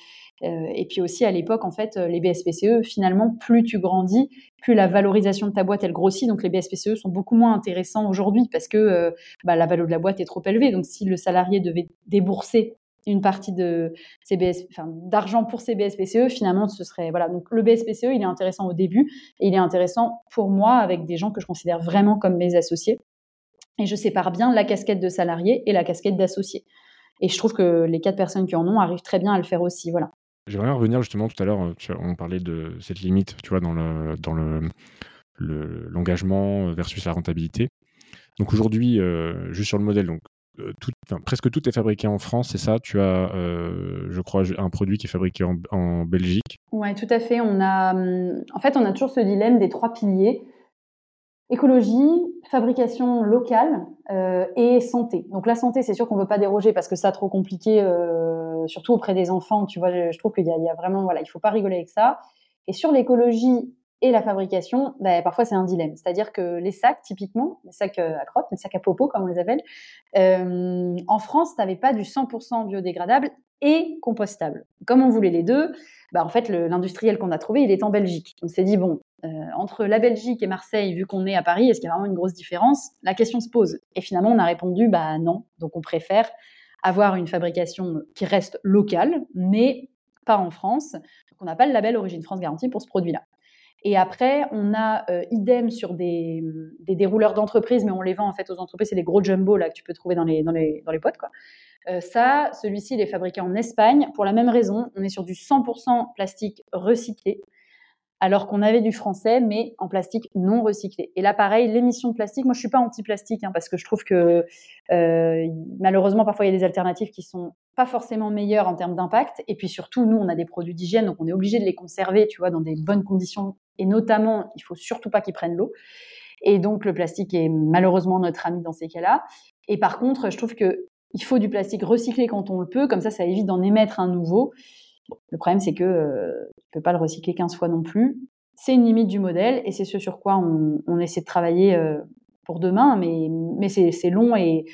et puis aussi à l'époque, en fait, les BSPCE, finalement, plus tu grandis, plus la valorisation de ta boîte elle grossit. Donc les BSPCE sont beaucoup moins intéressants aujourd'hui parce que bah, la valeur de la boîte est trop élevée. Donc si le salarié devait débourser une partie de d'argent pour ces BSPCE, finalement, ce serait voilà. Donc le BSPCE, il est intéressant au début et il est intéressant pour moi avec des gens que je considère vraiment comme mes associés. Et je sépare bien la casquette de salarié et la casquette d'associé. Et je trouve que les quatre personnes qui en ont arrivent très bien à le faire aussi. Voilà. J'aimerais revenir justement tout à l'heure, on parlait de cette limite, tu vois, dans le dans le l'engagement versus la rentabilité. Donc aujourd'hui, euh, juste sur le modèle, donc euh, presque tout est fabriqué en France, c'est ça? Tu as, euh, je crois, un produit qui est fabriqué en, Belgique Oui, tout à fait. On a, hum, en fait, on a toujours ce dilemme des trois piliers écologie, fabrication locale euh, et santé. Donc la santé, c'est sûr qu'on ne veut pas déroger parce que ça trop compliqué, surtout auprès des enfants. Tu vois, je, trouve qu'il y, y, a vraiment, voilà, il faut pas rigoler avec ça. Et sur l'écologie, et la fabrication, ben, parfois c'est un dilemme. C'est-à-dire que les sacs, typiquement, les sacs euh, à crotte, les sacs à popo comme on les appelle, euh, en France, tu n'avais pas du 100% biodégradable et compostable. Comme on voulait les deux, ben, en fait, l'industriel qu'on a trouvé, il est en Belgique. On s'est dit, bon, euh, entre la Belgique et Marseille, vu qu'on est à Paris, est-ce qu'il y a vraiment une grosse différence? La question se pose. Et finalement, on a répondu, bah non. Donc on préfère avoir une fabrication qui reste locale, mais pas en France. Donc on n'a pas le label Origine France Garantie pour ce produit-là. Et après, on a euh, idem sur des, des dérouleurs d'entreprise, mais on les vend en fait aux entreprises. C'est des gros jumbo là que tu peux trouver dans les, dans les, dans les potes. Quoi. Euh, ça, celui-ci, il est fabriqué en Espagne pour la même raison. On est sur du 100% plastique recyclé alors qu'on avait du français, mais en plastique non recyclé. Et là, pareil, l'émission de plastique, moi je suis pas anti-plastique, hein, parce que je trouve que euh, malheureusement, parfois il y a des alternatives qui sont pas forcément meilleures en termes d'impact. Et puis surtout, nous, on a des produits d'hygiène, donc on est obligé de les conserver, tu vois, dans des bonnes conditions. Et notamment, il faut surtout pas qu'ils prennent l'eau. Et donc, le plastique est malheureusement notre ami dans ces cas-là. Et par contre, je trouve que il faut du plastique recyclé quand on le peut, comme ça, ça évite d'en émettre un nouveau. le problème, c'est que euh, tu peux pas le recycler 15 fois non plus. C'est une limite du modèle et c'est ce sur quoi on, essaie de travailler euh, pour demain, mais, mais c'est long et,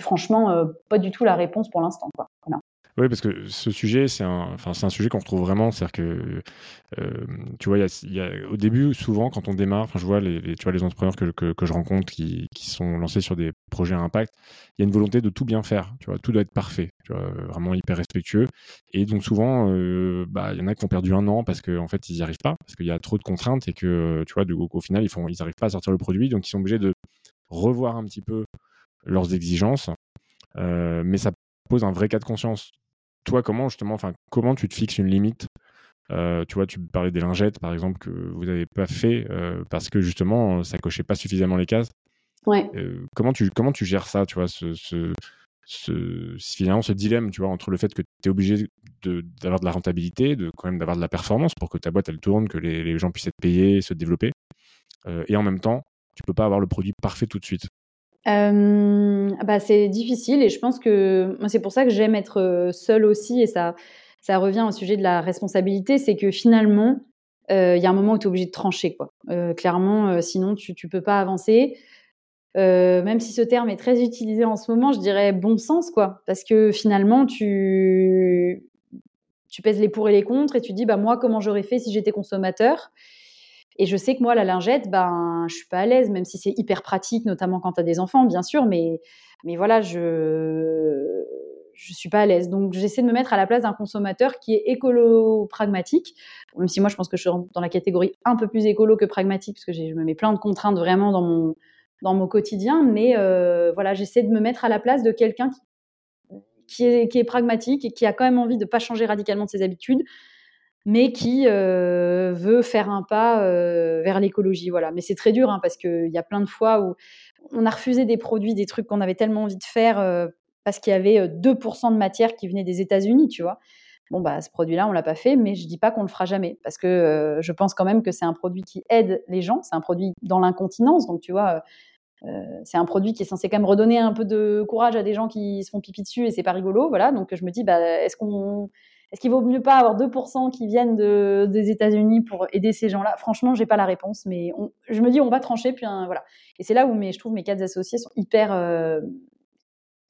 franchement, euh, pas du tout la réponse pour l'instant. Oui, parce que ce sujet, c'est un, enfin, c'est un sujet qu'on retrouve vraiment. C'est-à-dire que, euh, tu vois, il y, a, au début, souvent, quand on démarre, je vois les, tu vois, les entrepreneurs que, que, je rencontre qui, qui, sont lancés sur des projets à impact, il y a une volonté de tout bien faire. Tu vois, tout doit être parfait. Tu vois, vraiment hyper respectueux. Et donc, souvent, euh, bah, il y en a qui ont perdu un an parce qu'en en fait, ils n'y arrivent pas, parce qu'il y a trop de contraintes et que, tu vois, au, final, ils font, ils n'arrivent pas à sortir le produit. Donc, ils sont obligés de revoir un petit peu leurs exigences. Euh, mais ça pose un vrai cas de conscience toi, comment justement, enfin, comment tu te fixes une limite? Euh, tu vois, tu parlais des lingettes, par exemple, que vous n'avez pas fait euh, parce que justement, ça cochait pas suffisamment les cases. Ouais. Euh, comment, tu, comment tu gères ça, tu vois, ce, ce, ce, finalement, ce dilemme, tu vois, entre le fait que tu es obligé d'avoir de, la rentabilité, de quand même d'avoir de la performance pour que ta boîte, elle tourne, que les, les gens puissent être payés, se développer, et en même temps, tu peux pas avoir le produit parfait tout de suite. Euh, bah, c'est difficile et je pense que c'est pour ça que j'aime être seule aussi et ça, ça revient au sujet de la responsabilité, c'est que finalement, il y a un moment où tu es obligé de trancher. Quoi. clairement, sinon tu ne peux pas avancer. même si ce terme est très utilisé en ce moment, je dirais bon sens, quoi. Parce que finalement, tu, tu pèses les pour et les contre et tu dis, bah, moi, comment j'aurais fait si j'étais consommateur? Et je sais que moi, la lingette, ben, je suis pas à l'aise, même si c'est hyper pratique, notamment quand tu as des enfants, bien sûr, mais, mais voilà, je je suis pas à l'aise. Donc, j'essaie de me mettre à la place d'un consommateur qui est écolo-pragmatique, même si moi, je pense que je suis dans la catégorie un peu plus écolo que pragmatique, parce que je me mets plein de contraintes vraiment dans mon, dans mon quotidien, mais euh, voilà, j'essaie de me mettre à la place de quelqu'un qui, qui, est, pragmatique et qui a quand même envie de pas changer radicalement de ses habitudes, mais qui euh, veut faire un pas euh, vers l'écologie. Voilà. Mais c'est très dur hein, parce qu'il y a plein de fois où on a refusé des produits, des trucs qu'on avait tellement envie de faire euh, parce qu'il y avait 2% de matière qui venait des États-Unis, tu vois. Bon, bah, ce produit-là, on l'a pas fait, mais je dis pas qu'on le fera jamais parce que je pense quand même que c'est un produit qui aide les gens. C'est un produit dans l'incontinence, donc tu vois. c'est un produit qui est censé quand même redonner un peu de courage à des gens qui se font pipi dessus et c'est pas rigolo, voilà. Donc je me dis, bah, est-ce qu'on est-ce qu'il vaut mieux pas avoir 2% qui viennent des États-Unis pour aider ces gens-là? Franchement, j'ai pas la réponse, mais je me dis on va trancher, puis voilà. Et c'est là où mes, je trouve mes quatre associés sont hyper, euh,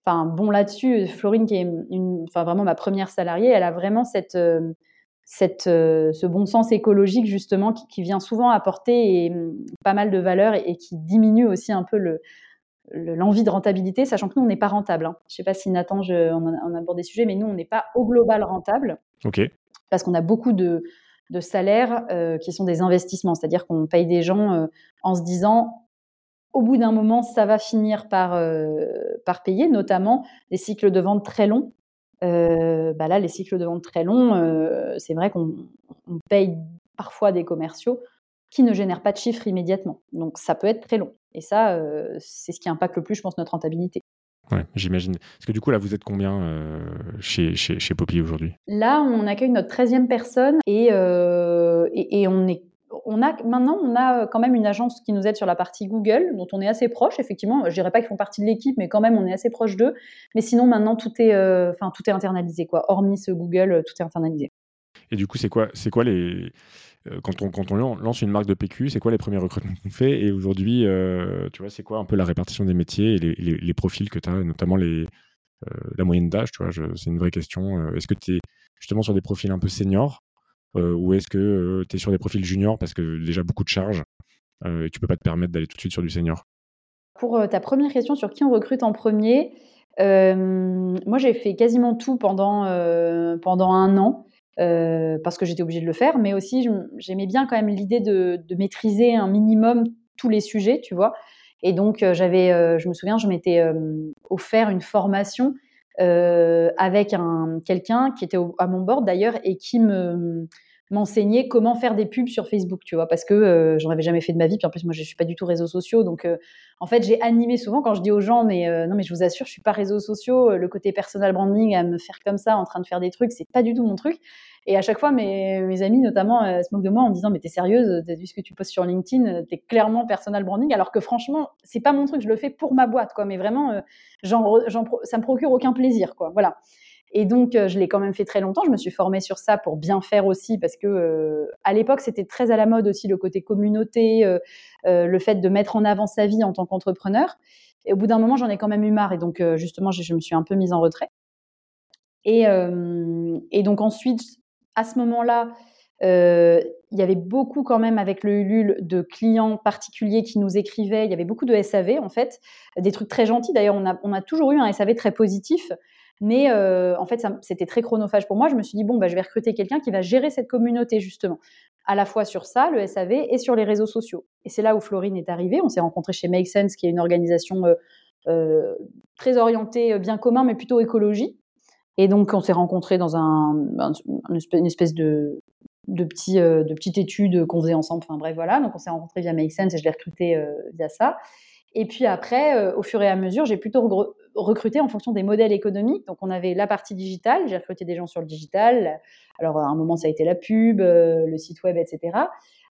enfin bon là-dessus. Florine, qui est vraiment ma première salariée, elle a vraiment cette, euh, cette, euh, ce bon sens écologique justement qui, vient souvent apporter pas mal de valeurs et qui diminue aussi un peu le, l'envie de rentabilité, sachant que nous, on n'est pas rentable. Hein. Je ne sais pas si Nathan, je, on, a, abordé des sujets, mais nous, on n'est pas au global rentable. OK. Parce qu'on a beaucoup de, salaires euh, qui sont des investissements, c'est-à-dire qu'on paye des gens euh, en se disant, au bout d'un moment, ça va finir par, euh, par payer, notamment des cycles de vente très longs. bah là, les cycles de vente très longs, c'est vrai qu'on paye parfois des commerciaux qui ne génèrent pas de chiffres immédiatement. Donc ça peut être très long. Et ça, euh, c'est ce qui impacte le plus, je pense, notre rentabilité. Ouais, j'imagine. Parce que du coup, là, vous êtes combien euh, chez, chez, chez, Poppy aujourd'hui? Là, on accueille notre 13e personne et, euh, et, on est. On a, maintenant, on a quand même une agence qui nous aide sur la partie Google, dont on est assez proche, effectivement. Je dirais pas qu'ils font partie de l'équipe, mais quand même, on est assez proche d'eux. Mais sinon, maintenant, tout est, enfin, tout est internalisé, quoi. Hormis ce Google, tout est internalisé. Et du coup, c'est quoi, c'est quoi les, quand on, quand on lance une marque de PQ, c'est quoi les premiers recrutements qu'on fait? Et aujourd'hui, euh, tu vois, c'est quoi un peu la répartition des métiers et les, profils que tu as, notamment euh, la moyenne d'âge, c'est une vraie question. Est-ce que tu es justement sur des profils un peu seniors ou est-ce que tu es sur des profils juniors parce que déjà beaucoup de charges et tu peux pas te permettre d'aller tout de suite sur du senior? Pour ta première question sur qui on recrute en premier, moi j'ai fait quasiment tout pendant un an. Euh, parce que j'étais obligée de le faire, mais aussi j'aimais bien quand même l'idée de, maîtriser un minimum tous les sujets, tu vois. Et donc euh, j'avais, euh, je me souviens, je m'étais offert une formation avec un quelqu'un qui était à mon bord d'ailleurs et qui me m'enseigner comment faire des pubs sur Facebook, tu vois, parce que euh, j'en avais jamais fait de ma vie. Puis en plus, moi, je suis pas du tout réseaux sociaux, donc euh, en fait, j'ai animé souvent quand je dis aux gens, mais euh, non, mais je vous assure, je suis pas réseaux sociaux. Le côté personal branding, à me faire comme ça, en train de faire des trucs, c'est pas du tout mon truc. Et à chaque fois, mes, amis, notamment, se moquent de moi en disant, mais t'es sérieuse, t'as vu ce que tu postes sur LinkedIn, t'es clairement personal branding, alors que franchement, c'est pas mon truc, je le fais pour ma boîte, quoi. Mais vraiment, genre, ça me procure aucun plaisir, quoi. Voilà. Et donc, euh, je l'ai quand même fait très longtemps. Je me suis formée sur ça pour bien faire aussi, parce que euh, à l'époque, c'était très à la mode aussi le côté communauté, euh, le fait de mettre en avant sa vie en tant qu'entrepreneur. Et au bout d'un moment, j'en ai quand même eu marre. Et donc, justement, je, me suis un peu mise en retrait. Et, donc ensuite, à ce moment-là, il y avait beaucoup quand même avec le Ulule de clients particuliers qui nous écrivaient. Il y avait beaucoup de SAV en fait, des trucs très gentils. D'ailleurs, on a toujours eu un SAV très positif mais euh, en fait, c'était très chronophage pour moi. Je me suis dit, bon, bah, je vais recruter quelqu'un qui va gérer cette communauté, justement, à la fois sur ça, le SAV, et sur les réseaux sociaux. Et c'est là où Florine est arrivée. On s'est rencontrés chez Make Sense, qui est une organisation euh, euh, très orientée bien commun, mais plutôt écologie. Et donc, on s'est rencontrés dans un, une espèce de petite étude qu'on faisait ensemble. Enfin bref, voilà. Donc, on s'est rencontrés via Make Sense et je l'ai recruté via ça. Et puis après, au fur et à mesure, j'ai plutôt recruter en fonction des modèles économiques. Donc, on avait la partie digitale, j'ai recruté des gens sur le digital. Alors, à un moment, ça a été la pub, euh, le site web, etc.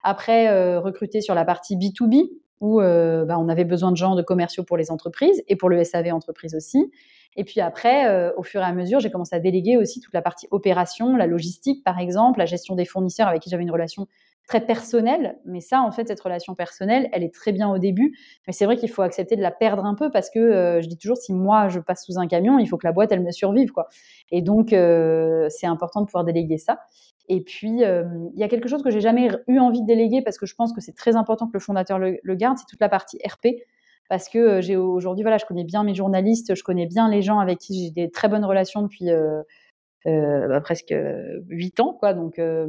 Après, euh, recruter sur la partie B2B, où euh, bah, on avait besoin de gens de commerciaux pour les entreprises et pour le SAV entreprise aussi. Et puis après, au fur et à mesure, j'ai commencé à déléguer aussi toute la partie opération, la logistique par exemple, la gestion des fournisseurs avec qui j'avais une relation très personnelle. Mais ça, en fait, cette relation personnelle, elle est très bien au début. Mais c'est vrai qu'il faut accepter de la perdre un peu parce que euh, je dis toujours, si moi je passe sous un camion, il faut que la boîte, elle me survive, quoi. Et donc, euh, c'est important de pouvoir déléguer ça. Et puis, euh, il y a quelque chose que j'ai jamais eu envie de déléguer parce que je pense que c'est très important que le fondateur le, le garde, c'est toute la partie RP. Parce que j'ai aujourd'hui, voilà, je connais bien mes journalistes, je connais bien les gens avec qui j'ai des très bonnes relations depuis bah, presque huit ans, quoi. Donc, euh,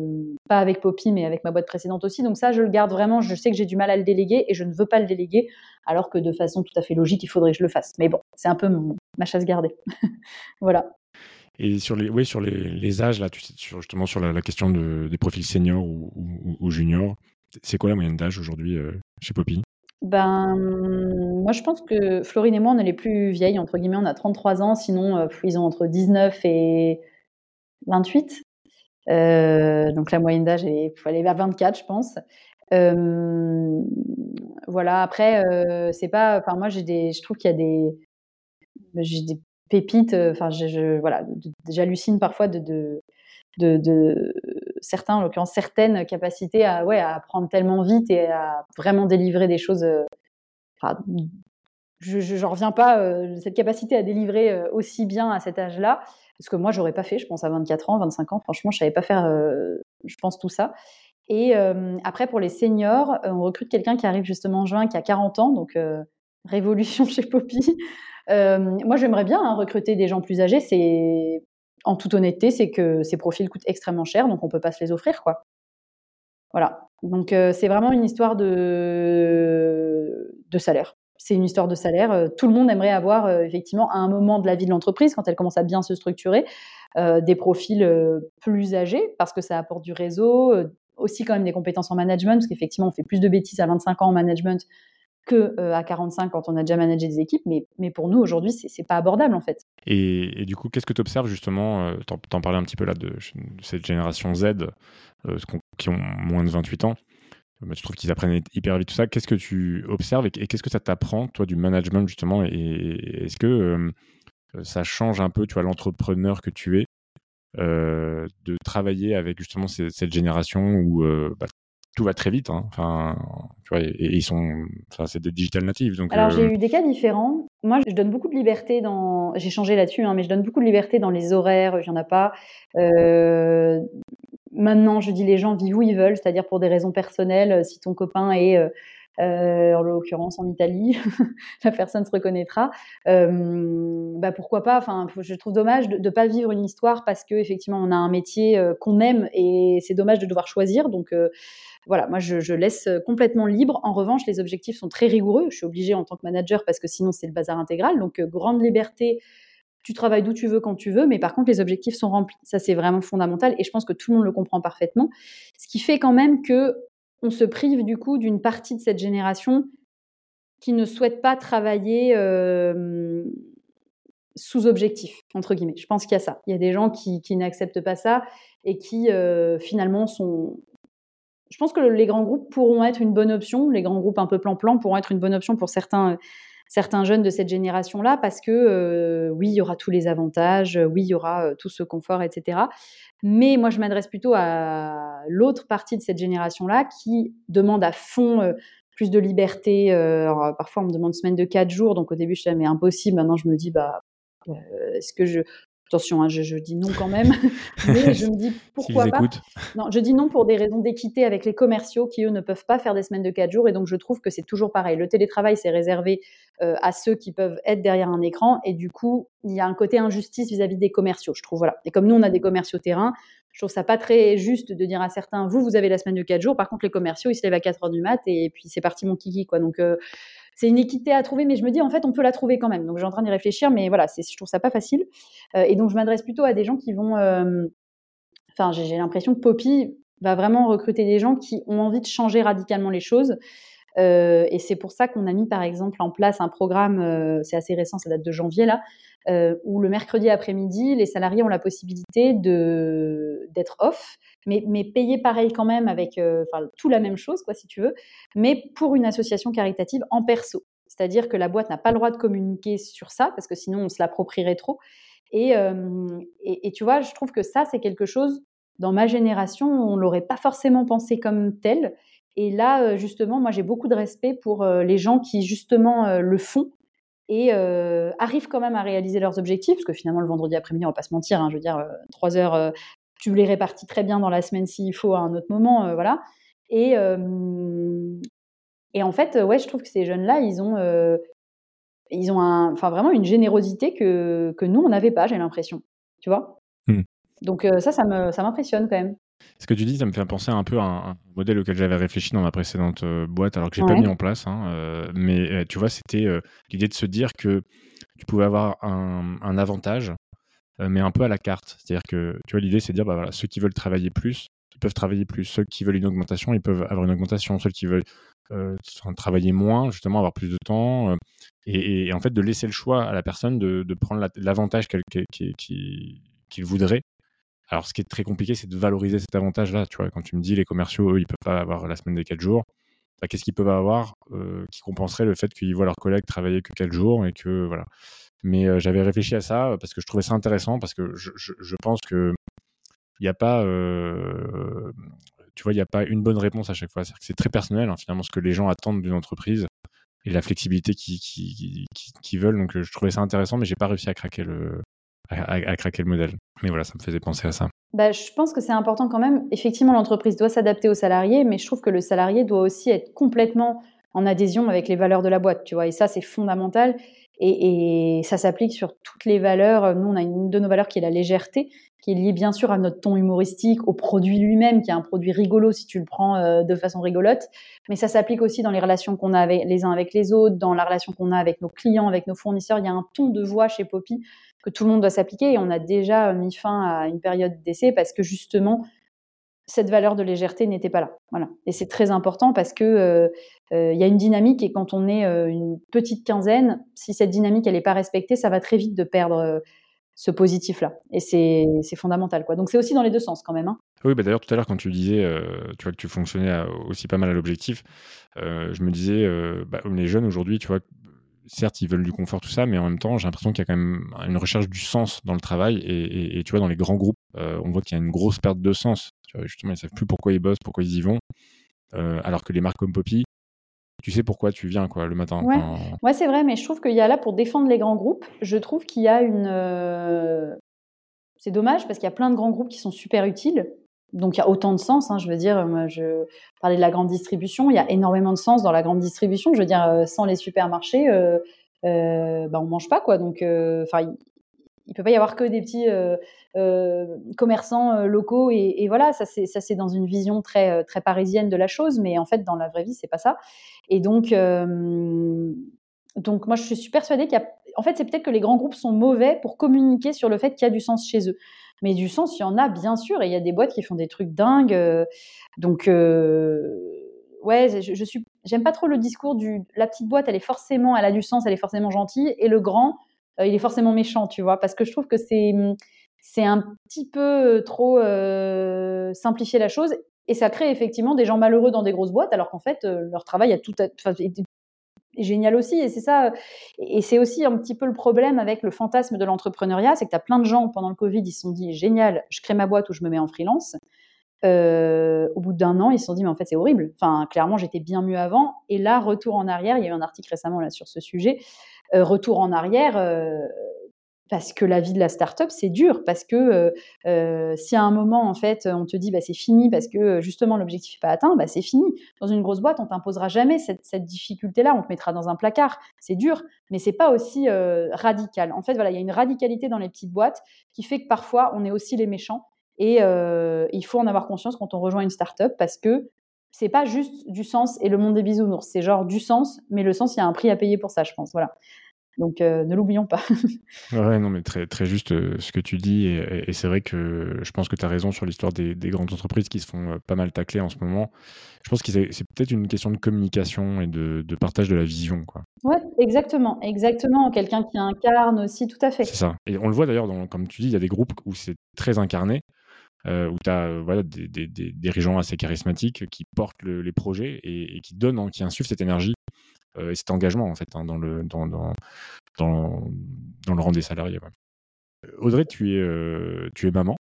pas avec Poppy, mais avec ma boîte précédente aussi. Donc, ça, je le garde vraiment. Je sais que j'ai du mal à le déléguer et je ne veux pas le déléguer, alors que de façon tout à fait logique, il faudrait que je le fasse. Mais bon, c'est un peu ma chasse gardée. voilà. Et sur les, oui, sur les, âges, là, tu sais, sur, justement sur la, question de, des profils seniors ou, ou, juniors, c'est quoi la moyenne d'âge aujourd'hui euh, chez Poppy? Ben, moi, je pense que Florine et moi, on est les plus vieilles, entre guillemets, on a 33 ans, sinon, ils ont entre 19 et 28. Euh, donc la moyenne d'âge, il faut aller vers 24, je pense. Euh, voilà. Après, euh, c'est pas. Moi, j'ai des. Je trouve qu'il y a des. J'ai des pépites. Enfin, voilà. J'hallucine parfois de, de, de, certains, en l'occurrence certaines capacités à, ouais, à apprendre tellement vite et à vraiment délivrer des choses. Je n'en reviens pas, cette capacité à délivrer aussi bien à cet âge-là. Parce que moi, j'aurais pas fait, je pense, à 24 ans, 25 ans. Franchement, je savais pas faire, euh, je pense, tout ça. Et euh, après, pour les seniors, euh, on recrute quelqu'un qui arrive justement en juin, qui a 40 ans, donc révolution chez Poppy. moi, j'aimerais bien hein, recruter des gens plus âgés. C'est, en toute honnêteté, c'est que ces profils coûtent extrêmement cher, donc on peut pas se les offrir, quoi. Voilà. Donc c'est vraiment une histoire de, de salaire c'est une histoire de salaire. Euh, tout le monde aimerait avoir euh, effectivement à un moment de la vie de l'entreprise, quand elle commence à bien se structurer, euh, des profils plus âgés, parce que ça apporte du réseau, aussi quand même des compétences en management, parce qu'effectivement on fait plus de bêtises à 25 ans en management que à 45 quand on a déjà managé des équipes, mais, pour nous aujourd'hui c'est pas abordable en fait. Et, du coup, qu'est-ce que tu observes justement, t'en, en parlais un petit peu là de, cette génération Z, qui ont moins de 28 ans, tu trouves qu'ils apprennent hyper vite tout ça. Qu'est-ce que tu observes et, qu'est-ce que ça t'apprend, toi, du management, justement Et, est-ce que euh, ça change un peu, tu vois, l'entrepreneur que tu es, euh, de travailler avec justement cette, génération où euh, bah, tout va très vite. Hein. Enfin, tu vois, et, ils sont, enfin, c'est des digital natives. Donc, Alors, j'ai eu des cas différents. Moi, je donne beaucoup de liberté dans. J'ai changé là-dessus, hein, mais je donne beaucoup de liberté dans les horaires. Il n'y en a pas. Maintenant, je dis les gens vivent où ils veulent, c'est-à-dire pour des raisons personnelles. Euh, si ton copain est, euh, euh, en l'occurrence en Italie, la personne se reconnaîtra. bah pourquoi pas Enfin, je trouve dommage de ne pas vivre une histoire parce que effectivement on a un métier qu'on aime et c'est dommage de devoir choisir. Donc voilà, moi je, je, laisse complètement libre. En revanche, les objectifs sont très rigoureux. Je suis obligée en tant que manager parce que sinon c'est le bazar intégral. Donc grande liberté tu travailles d'où tu veux quand tu veux, mais par contre les objectifs sont remplis. Ça c'est vraiment fondamental et je pense que tout le monde le comprend parfaitement. Ce qui fait quand même que on se prive du coup d'une partie de cette génération qui ne souhaite pas travailler euh, sous objectif, entre guillemets. Je pense qu'il y a ça. Il y a des gens qui, n'acceptent pas ça et qui euh, finalement sont... Je pense que les grands groupes pourront être une bonne option, les grands groupes un peu plan-plan pourront être une bonne option pour certains, certains jeunes de cette génération-là, parce que euh, oui, il y aura tous les avantages, oui, il y aura tout ce confort, etc. Mais moi, je m'adresse plutôt à l'autre partie de cette génération-là qui demande à fond plus de liberté. parfois, on me demande semaine de 4 jours, donc au début, je disais, mais impossible. Maintenant, je me dis, bah, est-ce que je. Attention, hein, je, dis non quand même, mais je me dis pourquoi pas. Non, je dis non pour des raisons d'équité avec les commerciaux qui, eux, ne peuvent pas faire des semaines de 4 jours. Et donc, je trouve que c'est toujours pareil. Le télétravail, c'est réservé à ceux qui peuvent être derrière un écran. Et du coup, il y a un côté injustice vis-à-vis des commerciaux, je trouve. Voilà. Et comme nous, on a des commerciaux terrain, je trouve ça pas très juste de dire à certains, vous, vous avez la semaine de 4 jours. Par contre, les commerciaux, ils se lèvent à 4 heures du mat et puis c'est parti mon kiki, quoi. Donc, c'est une équité à trouver, mais je me dis en fait on peut la trouver quand même. Donc j'ai en train d'y réfléchir, mais voilà, je trouve ça pas facile. Euh, et donc je m'adresse plutôt à des gens qui vont. Euh, enfin, j'ai l'impression que Poppy va vraiment recruter des gens qui ont envie de changer radicalement les choses. Euh, et c'est pour ça qu'on a mis par exemple en place un programme, c'est assez récent, ça date de janvier là, où le mercredi après-midi, les salariés ont la possibilité d'être off mais, mais payer pareil quand même avec euh, tout la même chose, quoi, si tu veux, mais pour une association caritative en perso. C'est-à-dire que la boîte n'a pas le droit de communiquer sur ça, parce que sinon on se l'approprierait trop. Et, euh, et, tu vois, je trouve que ça, c'est quelque chose, dans ma génération, on ne l'aurait pas forcément pensé comme tel. Et là, euh, justement, moi, j'ai beaucoup de respect pour les gens qui, justement, le font et arrivent quand même à réaliser leurs objectifs, parce que finalement, le vendredi après-midi, on va pas se mentir, hein, je veux dire, trois heures tu les répartis très bien dans la semaine s'il faut à un autre moment, euh, voilà. Et, et en fait, ouais, je trouve que ces jeunes-là, ils ont, ils ont enfin vraiment une générosité que, que nous, on n'avait pas, j'ai l'impression. Tu vois mmh. Donc ça, ça m'impressionne quand même. Ce que tu dis, ça me fait penser un peu à un, modèle auquel j'avais réfléchi dans ma précédente boîte, alors que j'ai n'ai pas mis en place. Hein, mais tu vois, c'était l'idée de se dire que tu pouvais avoir un, un avantage euh, mais un peu à la carte. C'est-à-dire que, tu vois, l'idée, c'est de dire, bah, voilà, ceux qui veulent travailler plus, ils peuvent travailler plus. Ceux qui veulent une augmentation, ils peuvent avoir une augmentation. Ceux qui veulent euh, travailler moins, justement, avoir plus de temps. Euh, et, en fait, de laisser le choix à la personne de, de prendre l'avantage qu'il voudrait. Alors, ce qui est très compliqué, c'est de valoriser cet avantage-là. Tu vois, quand tu me dis les commerciaux, eux, ils peuvent pas avoir la semaine des 4 jours. Bah, qu'est-ce qu'ils peuvent avoir qui compenserait le fait qu'ils voient leurs collègues travailler que 4 jours et que voilà. Mais euh, j'avais réfléchi à ça euh, parce que je trouvais ça intéressant, parce que je, pense que il n'y a pas, euh, tu vois, il n'y a pas une bonne réponse à chaque fois. C'est très personnel, hein, finalement, ce que les gens attendent d'une entreprise et la flexibilité qu'ils qui, qui, veulent. Donc, je trouvais ça intéressant, mais j'ai pas réussi à craquer le, à, craquer le modèle. Mais voilà, ça me faisait penser à ça. Bah, je pense que c'est important quand même. Effectivement, l'entreprise doit s'adapter aux salariés, mais je trouve que le salarié doit aussi être complètement en adhésion avec les valeurs de la boîte, tu vois. Et ça, c'est fondamental. Et, ça s'applique sur toutes les valeurs. Nous, on a une de nos valeurs qui est la légèreté, qui est liée bien sûr à notre ton humoristique, au produit lui-même, qui est un produit rigolo si tu le prends euh, de façon rigolote. Mais ça s'applique aussi dans les relations qu'on a les uns avec les autres, dans la relation qu'on a avec nos clients, avec nos fournisseurs. Il y a un ton de voix chez Poppy que tout le monde doit s'appliquer. Et on a déjà mis fin à une période d'essai parce que justement, cette valeur de légèreté n'était pas là. Voilà. Et c'est très important parce que euh, euh, y a une dynamique et quand on est euh, une petite quinzaine, si cette dynamique elle n'est pas respectée, ça va très vite de perdre ce positif-là. Et c'est fondamental. Quoi. Donc c'est aussi dans les deux sens quand même. Hein. Oui, bah d'ailleurs tout à l'heure quand tu disais tu vois, que tu fonctionnais aussi pas mal à l'objectif, je me disais, bah, les jeunes aujourd'hui, tu vois, certes, ils veulent du confort, tout ça, mais en même temps, j'ai l'impression qu'il y a quand même une recherche du sens dans le travail. Et, tu vois, dans les grands groupes, on voit qu'il y a une grosse perte de sens. justement, ils ne savent plus pourquoi ils bossent, pourquoi ils y vont. alors que les marques comme Poppy, tu sais pourquoi tu viens quoi le matin. Ouais, c'est vrai, mais je trouve qu'il y a là pour défendre les grands groupes. Je trouve qu'il y a une. C'est dommage parce qu'il y a plein de grands groupes qui sont super utiles donc il y a autant de sens. Hein, je veux dire, moi, je parlais de la grande distribution. Il y a énormément de sens dans la grande distribution. Je veux dire, euh, sans les supermarchés, euh, euh, ben, on mange pas quoi. Donc, euh, enfin, il, peut pas y avoir que des petits commerçants locaux et, et, voilà. Ça c'est ça c'est dans une vision très très parisienne de la chose, mais en fait dans la vraie vie c'est pas ça. Et donc donc moi, je suis persuadée qu'il y a... En fait, c'est peut-être que les grands groupes sont mauvais pour communiquer sur le fait qu'il y a du sens chez eux. Mais du sens, il y en a, bien sûr, et il y a des boîtes qui font des trucs dingues. donc, ouais, je, je suis... J'aime pas trop le discours du... La petite boîte, elle est forcément... Elle a du sens, elle est forcément gentille, et le grand, il est forcément méchant, tu vois, parce que je trouve que c'est c'est un petit peu trop euh, simplifier la chose et ça crée effectivement des gens malheureux dans des grosses boîtes alors qu'en fait euh, leur travail a tout est, génial aussi et c'est ça et c'est aussi un petit peu le problème avec le fantasme de l'entrepreneuriat c'est que tu as plein de gens pendant le Covid ils se sont dit génial je crée ma boîte ou je me mets en freelance euh, au bout d'un an, ils se sont dit, mais en fait, c'est horrible. Enfin, clairement, j'étais bien mieux avant. Et là, retour en arrière, il y a eu un article récemment là sur ce sujet. retour en arrière, parce que la vie de la start-up, c'est dur, parce que euh, euh, si à un moment, en fait, on te dit bah, c'est fini parce que justement l'objectif n'est pas atteint, bah, c'est fini. Dans une grosse boîte, on t'imposera jamais cette, difficulté-là, on te mettra dans un placard. C'est dur, mais c'est pas aussi euh, radical. En fait, voilà, il y a une radicalité dans les petites boîtes qui fait que parfois, on est aussi les méchants. Et il faut en avoir conscience quand on rejoint une start-up parce que c'est pas juste du sens et le monde des bisounours, c'est genre du sens, mais le sens, il y a un prix à payer pour ça, je pense. Voilà. Donc euh, ne l'oublions pas. ouais, non, mais très, très juste euh, ce que tu dis. Et, c'est vrai que je pense que tu as raison sur l'histoire des, grandes entreprises qui se font euh, pas mal tacler en ce moment. Je pense que c'est peut-être une question de communication et de, partage de la vision. Quoi. Ouais, exactement. Exactement. Quelqu'un qui incarne aussi, tout à fait. C'est ça. Et on le voit d'ailleurs, comme tu dis, il y a des groupes où c'est très incarné. où tu as voilà, des, des, dirigeants assez charismatiques qui portent les projets et, qui donnent, hein, qui insufflent cette énergie et cet engagement en fait hein, dans, le, dans, dans, dans, le rang des salariés. Audrey, tu es, euh, tu es maman.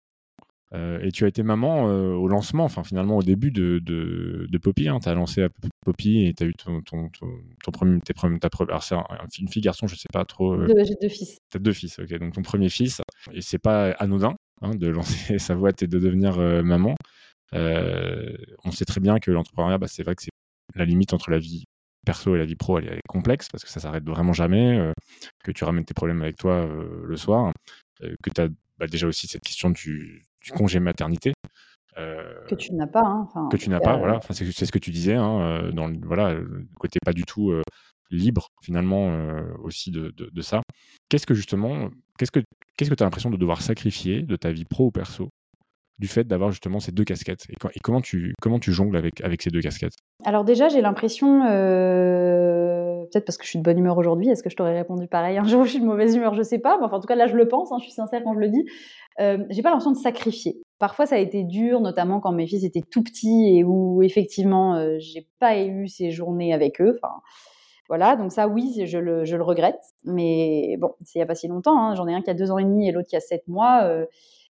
Euh, et tu as été maman au lancement, enfin finalement au début de, de, de Poppy. Hein, tu as lancé Poppy et tu as eu ton, ton, ton, premier, tes premiers, ta première, alors c'est une fille garçon, je sais pas trop. J'ai deux fils. Tu as deux fils, ok. Donc ton premier fils. Et c'est pas anodin hein, de lancer sa boîte et de devenir maman. on sait très bien que l'entrepreneuriat, bah, c'est vrai que c'est la limite entre la vie perso et la vie pro, elle est complexe parce que ça s'arrête vraiment jamais, euh, que tu ramènes tes problèmes avec toi euh, le soir, euh, que tu as bah, déjà aussi cette question du, congé maternité. que tu n'as pas. Hein, que tu n'as pas, voilà. Enfin, c'est ce que tu disais, hein, dans le, voilà, le côté pas du tout libre finalement aussi de, de, ça. Qu'est-ce que justement, qu'est-ce que qu'est-ce que tu as l'impression de devoir sacrifier de ta vie pro ou perso? Du fait d'avoir justement ces deux casquettes et, comment, tu, comment tu jongles avec, avec ces deux casquettes? Alors déjà, j'ai l'impression, euh, peut-être parce que je suis de bonne humeur aujourd'hui, est-ce que je t'aurais répondu pareil un jour? Je suis de mauvaise humeur Je sais pas, mais enfin, en tout cas là je le pense, hein, je suis sincère quand je le dis. Euh, j'ai pas l'impression de sacrifier. Parfois ça a été dur, notamment quand mes fils étaient tout petits et où effectivement euh, j'ai pas eu ces journées avec eux. Voilà, donc ça, oui, je le, je le regrette. Mais bon, c'est il n'y a pas si longtemps. Hein. J'en ai un qui a deux ans et demi et l'autre qui a sept mois. Euh,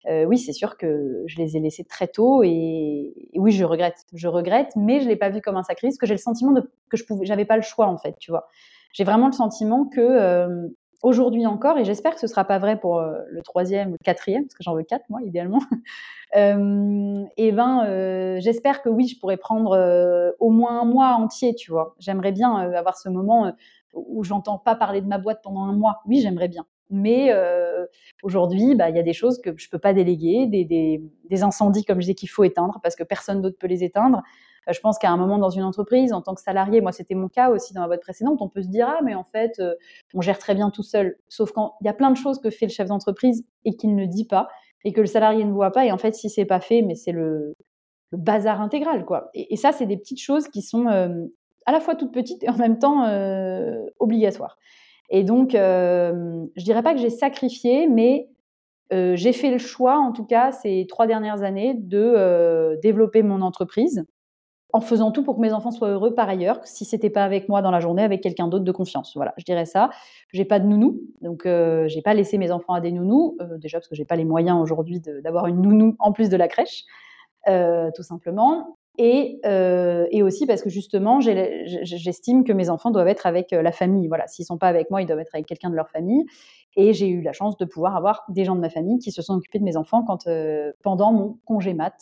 euh, oui, c'est sûr que je les ai laissés très tôt et, oui, je regrette. Je regrette, mais je ne l'ai pas vu comme un sacrifice, que j'ai le sentiment de, que je j'avais pas le choix en fait, tu vois. J'ai vraiment le sentiment que euh, aujourd'hui encore, et j'espère que ce sera pas vrai pour euh, le troisième le quatrième, parce que j'en veux quatre moi idéalement. et ben, j'espère que oui, je pourrais prendre au moins un mois entier, tu vois. J'aimerais bien avoir ce moment où j'entends pas parler de ma boîte pendant un mois. Oui, j'aimerais bien. Mais euh, aujourd'hui, bah, il y a des choses que je ne peux pas déléguer, des, incendies, comme je dis, qu'il faut éteindre parce que personne d'autre peut les éteindre. Euh, je pense qu'à un moment dans une entreprise, en tant que salarié, moi c'était mon cas aussi dans ma boîte précédente, on peut se dire ah mais en fait euh, on gère très bien tout seul. Sauf quand il y a plein de choses que fait le chef d'entreprise et qu'il ne dit pas et que le salarié ne voit pas. Et en fait si c'est pas fait, mais c'est le, bazar intégral quoi. Et, ça c'est des petites choses qui sont à la fois toutes petites et en même temps obligatoires. Et donc, euh, je dirais pas que j'ai sacrifié, mais euh, j'ai fait le choix, en tout cas, ces trois dernières années, de euh, développer mon entreprise en faisant tout pour que mes enfants soient heureux par ailleurs, si c'était pas avec moi dans la journée, avec quelqu'un d'autre de confiance. Voilà, je dirais ça. J'ai pas de nounou, donc euh, j'ai pas laissé mes enfants à des nounous, euh, déjà parce que j'ai pas les moyens aujourd'hui d'avoir une nounou en plus de la crèche, euh, tout simplement. Euh, et, aussi parce que justement, j'estime que mes enfants doivent être avec euh, la famille. Voilà, s'ils sont pas avec moi, ils doivent être avec quelqu'un de leur famille. Et j'ai eu la chance de pouvoir avoir des gens de ma famille qui se sont occupés de mes enfants euh, pendant mon congé mat,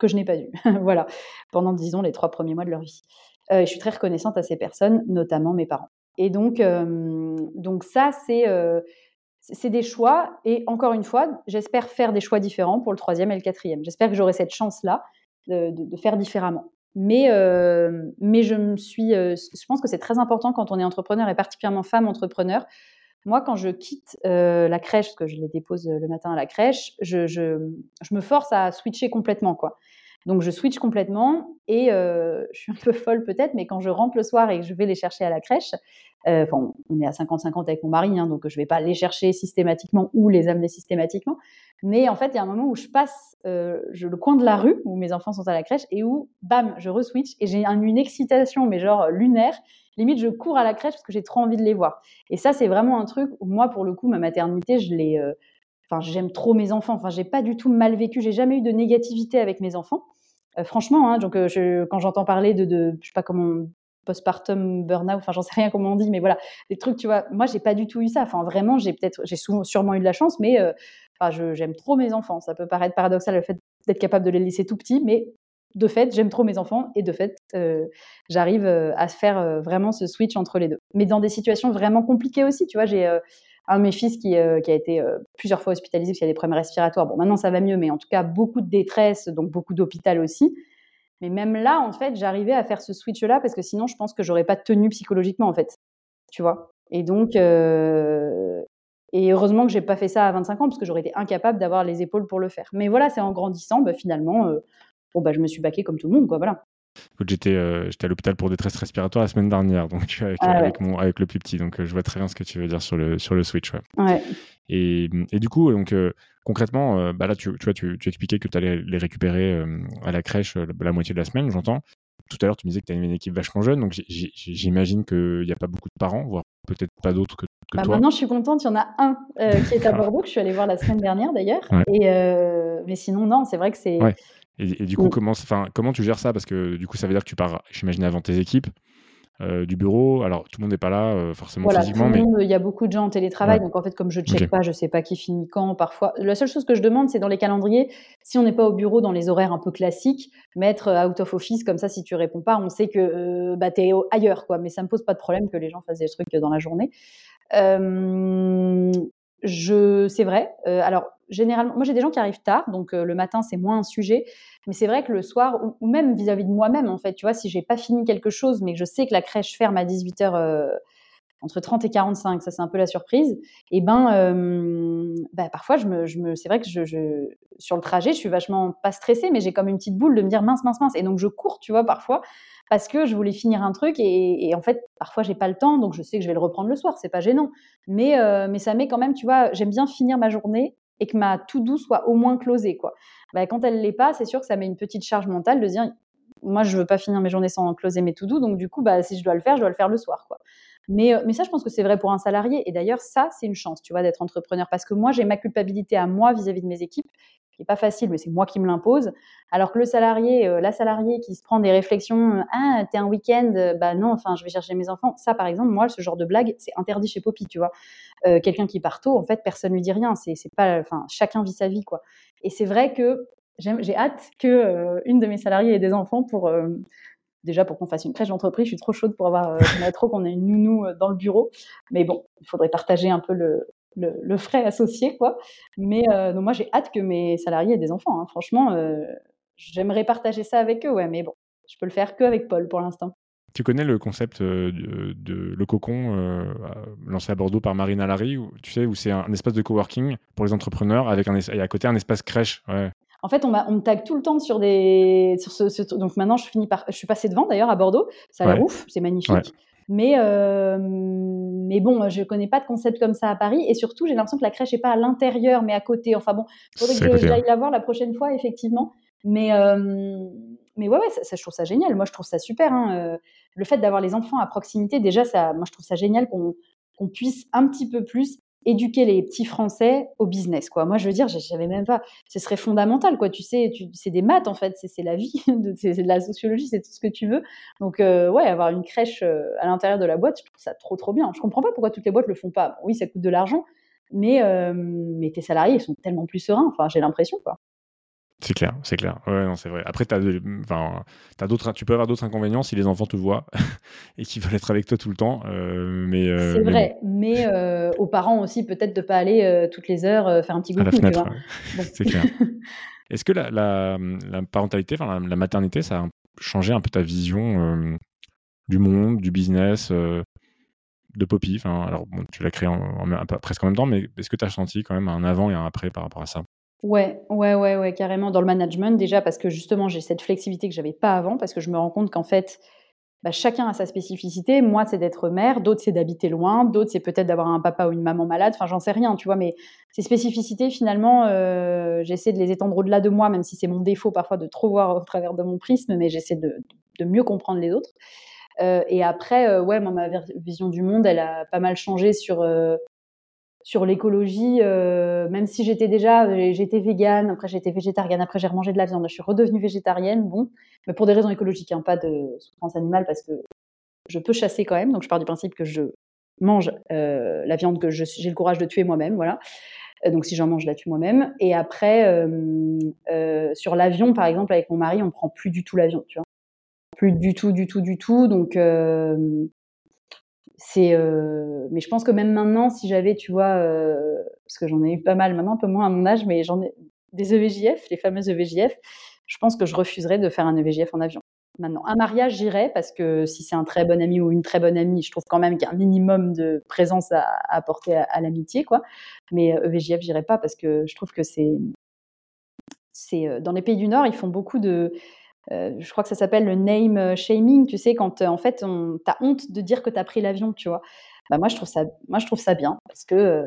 que je n'ai pas eu. voilà, pendant disons les trois premiers mois de leur vie. je suis très reconnaissante à ces personnes, notamment mes parents. Et donc, donc ça, c'est des choix. Et encore une fois, j'espère faire des choix différents pour le troisième et le quatrième. J'espère que j'aurai cette chance-là de, faire différemment. Mais, mais je me suis, je pense que c'est très important quand on est entrepreneur et particulièrement femme entrepreneur. Moi, quand je quitte la crèche, parce que je les dépose le matin à la crèche, je, je, je me force à switcher complètement, quoi. Donc je switch complètement et je suis un peu folle peut-être, mais quand je rentre le soir et que je vais les chercher à la crèche, enfin on est à 50-50 avec mon mari, hein, donc je vais pas les chercher systématiquement ou les amener systématiquement, mais en fait il y a un moment où je passe je, le coin de la rue où mes enfants sont à la crèche et où bam je re-switch et j'ai une excitation mais genre lunaire. Limite, je cours à la crèche parce que j'ai trop envie de les voir. Et ça, c'est vraiment un truc où moi, pour le coup, ma maternité, je l'ai, Enfin, j'aime trop mes enfants. Enfin, j'ai pas du tout mal vécu. J'ai jamais eu de négativité avec mes enfants. Euh, franchement, hein, donc euh, quand j'entends parler de, de, je sais pas comment postpartum burnout, enfin j'en sais rien comment on dit, mais voilà, des trucs, tu vois, moi j'ai pas du tout eu ça. Enfin vraiment, j'ai peut-être, j'ai sûrement eu de la chance, mais euh, enfin, j'aime trop mes enfants. Ça peut paraître paradoxal le fait d'être capable de les laisser tout petits, mais de fait, j'aime trop mes enfants et de fait, j'arrive à faire vraiment ce switch entre les deux. Mais dans des situations vraiment compliquées aussi, tu vois, j'ai un de mes fils qui, euh, a été euh, plusieurs fois hospitalisé parce qu'il a des problèmes respiratoires. Bon, maintenant ça va mieux, mais en tout cas beaucoup de détresse, donc beaucoup d'hôpital aussi. Mais même là, en fait, j'arrivais à faire ce switch-là parce que sinon, je pense que j'aurais pas tenu psychologiquement, en fait. Tu vois? Et donc, euh, et heureusement que j'ai pas fait ça à 25 ans parce que j'aurais été incapable d'avoir les épaules pour le faire. Mais voilà, c'est en grandissant, bah, finalement, bon, bah, je me suis baquée comme tout le monde, quoi. Voilà. Euh, j'étais à l'hôpital pour détresse respiratoire la semaine dernière, donc avec, ah avec, mon, avec le plus petit. Donc euh, je vois très bien ce que tu veux dire sur le, sur le Switch. Ouais. Et, et, du coup, donc, euh, concrètement, bah là, tu, tu vois, tu, tu, expliquais que tu allais les récupérer à la crèche la, moitié de la semaine, j'entends. Tout à l'heure, tu me disais que tu as une équipe vachement jeune, donc j'imagine qu'il n'y a pas beaucoup de parents, voire peut-être pas d'autres que, que bah toi. Maintenant, je suis contente, il y en a un qui est à Bordeaux, que je suis allée voir la semaine dernière d'ailleurs. Et mais sinon, non, c'est vrai que c'est. Et, du coup, comment, comment tu gères ça? Parce que du coup, ça veut dire que tu pars, j'imagine, avant tes équipes. Euh, du bureau. Alors, tout le monde n'est pas là euh, forcément physiquement. mais... Il y a beaucoup de gens en télétravail, donc en fait, comme je ne check pas, je ne sais pas qui finit quand. Parfois, la seule chose que je demande, c'est dans les calendriers, si on n'est pas au bureau dans les horaires un peu classiques, mettre euh, out of office, comme ça, si tu réponds pas, on sait que bah, tu es ailleurs. quoi. Mais ça ne me pose pas de problème que les gens fassent des trucs dans la journée. Je, c'est vrai. alors, généralement, moi j'ai des gens qui arrivent tard, donc le matin c'est moins un sujet. Mais c'est vrai que le soir, ou, même vis-à-vis de moi-même, en fait, tu vois, si j'ai pas fini quelque chose, mais que je sais que la crèche ferme à 18h, euh, entre 30 et 45, ça c'est un peu la surprise, et ben, euh, bah, parfois, je me, c'est vrai que sur le trajet, je suis vachement pas stressée, mais j'ai comme une petite boule de me dire mince, mince, mince. Et donc je cours, tu vois, parfois, parce que je voulais finir un truc, et, en fait, parfois, j'ai pas le temps, donc je sais que je vais le reprendre le soir, c'est pas gênant. Mais, euh, mais ça met quand même, tu vois, j'aime bien finir ma journée et que ma to-do soit au moins closée, quoi. Bah, quand elle l'est pas, c'est sûr que ça met une petite charge mentale de dire moi je veux pas finir mes journées sans closer mes to-do, donc du coup bah si je dois le faire, je dois le faire le soir, quoi. Mais, euh, mais ça, je pense que c'est vrai pour un salarié. Et d'ailleurs, ça, c'est une chance, tu vois, d'être entrepreneur. Parce que moi, j'ai ma culpabilité à moi vis-à-vis de mes équipes, qui n'est pas facile, mais c'est moi qui me l'impose. Alors que le salarié, euh, la salariée qui se prend des réflexions, euh, ah, t'es un week-end, bah non, enfin, je vais chercher mes enfants. Ça, par exemple, moi, ce genre de blague, c'est interdit chez Poppy, tu vois. Quelqu'un qui part tôt, en fait, personne lui dit rien. C'est pas, enfin, chacun vit sa vie, quoi. Et c'est vrai que j'ai hâte que une de mes salariées ait des enfants pour déjà pour qu'on fasse une crèche d'entreprise. Je suis trop chaude pour avoir, euh, trop qu'on ait une nounou dans le bureau. Mais bon, il faudrait partager un peu le, le, frais associé, quoi. Mais donc moi, j'ai hâte que mes salariés aient des enfants. Hein. Franchement, j'aimerais partager ça avec eux, ouais. Mais bon, je peux le faire que avec Paul pour l'instant. Tu connais le concept de, Le Cocon lancé à Bordeaux par Marina Larry, où, tu sais, où c'est un, espace de coworking pour les entrepreneurs avec un, et à côté un espace crèche. Ouais. En fait, on, on, me tag tout le temps sur des. Sur ce, donc maintenant, je, finis par, je suis passée devant d'ailleurs à Bordeaux. Ça a l'air ouf, c'est magnifique. Mais, euh, mais bon, je connais pas de concept comme ça à Paris. Et surtout, j'ai l'impression que la crèche n'est pas à l'intérieur, mais à côté. Enfin bon, il faudrait que j'aille la voir la prochaine fois, effectivement. Mais, euh, mais ouais, ouais ça, je trouve ça génial. Moi, je trouve ça super. Hein. Euh, le fait d'avoir les enfants à proximité, déjà, ça, moi, je trouve ça génial qu'on qu'on puisse un petit peu plus éduquer les petits Français au business. Quoi. Moi, je veux dire, j'avais même pas. Ce serait fondamental, quoi. Tu sais, c'est des maths en fait, c'est la vie, c'est de la sociologie, c'est tout ce que tu veux. Donc, euh, ouais, avoir une crèche euh, à l'intérieur de la boîte, je trouve ça trop, trop bien. Je comprends pas pourquoi toutes les boîtes le font pas. oui, ça coûte de l'argent, mais euh, mais tes salariés ils sont tellement plus sereins. Enfin, j'ai l'impression, quoi. C'est clair, c'est clair. Ouais, non, c'est vrai. Après, as enfin, as d'autres, tu peux avoir d'autres inconvénients si les enfants te voient et qu'ils veulent être avec toi tout le temps. Euh, mais euh, c'est vrai. Mais, euh, aux parents aussi, peut-être de pas aller toutes les heures faire un petit coucou. tu vois. c'est clair. Est-ce que la, la, la parentalité, enfin la, maternité, ça, changé un peu ta vision du monde, du business, de Poppy? Enfin, Alors, tu l'as créé en, presque en même temps, mais est-ce que tu as senti quand même un avant et un après par rapport à ça? Ouais, ouais, ouais, ouais, carrément dans le management déjà parce que justement j'ai cette flexibilité que j'avais pas avant parce que je me rends compte qu'en fait bah, chacun a sa spécificité. Moi, c'est d'être mère, d'autres, c'est d'habiter loin, d'autres, c'est peut-être d'avoir un papa ou une maman malade. Enfin, j'en sais rien, tu vois. Mais ces spécificités, finalement, euh, j'essaie de les étendre au-delà de moi, même si c'est mon défaut parfois de trop voir au travers de mon prisme, mais j'essaie de, mieux comprendre les autres. Euh, et après, euh, ouais, ma vision du monde, elle a pas mal changé sur sur l'écologie, même si j'étais déjà, j'étais végane, après j'étais végétarienne, après j'ai remangé de la viande, je suis redevenue végétarienne, bon, mais pour des raisons écologiques, hein, pas de souffrance animale, parce que je peux chasser quand même, donc je pars du principe que je mange la viande que j'ai le courage de tuer moi-même, voilà. Donc si j'en mange, je la tue moi-même. Et après, sur l'avion, par exemple, avec mon mari, on prend plus du tout l'avion, tu vois. Plus du tout, du tout, du tout. Donc c'est, mais je pense que même maintenant, si j'avais, tu vois, parce que j'en ai eu pas mal maintenant, un peu moins à mon âge, mais j'en ai des EVJF, les fameuses EVJF, je pense que je refuserais de faire un EVJF en avion. Maintenant, un mariage, j'irais parce que si c'est un très bon ami ou une très bonne amie, je trouve quand même qu'il y a un minimum de présence à, apporter à, l'amitié, quoi. Mais EVJF, j'irais pas parce que je trouve que c'est, c'est dans les pays du Nord, ils font beaucoup de euh, je crois que ça s'appelle le name euh, shaming, tu sais, quand euh, en fait, tu as honte de dire que tu as pris l'avion, tu vois. Bah, moi, je trouve ça, moi, je trouve ça bien, parce que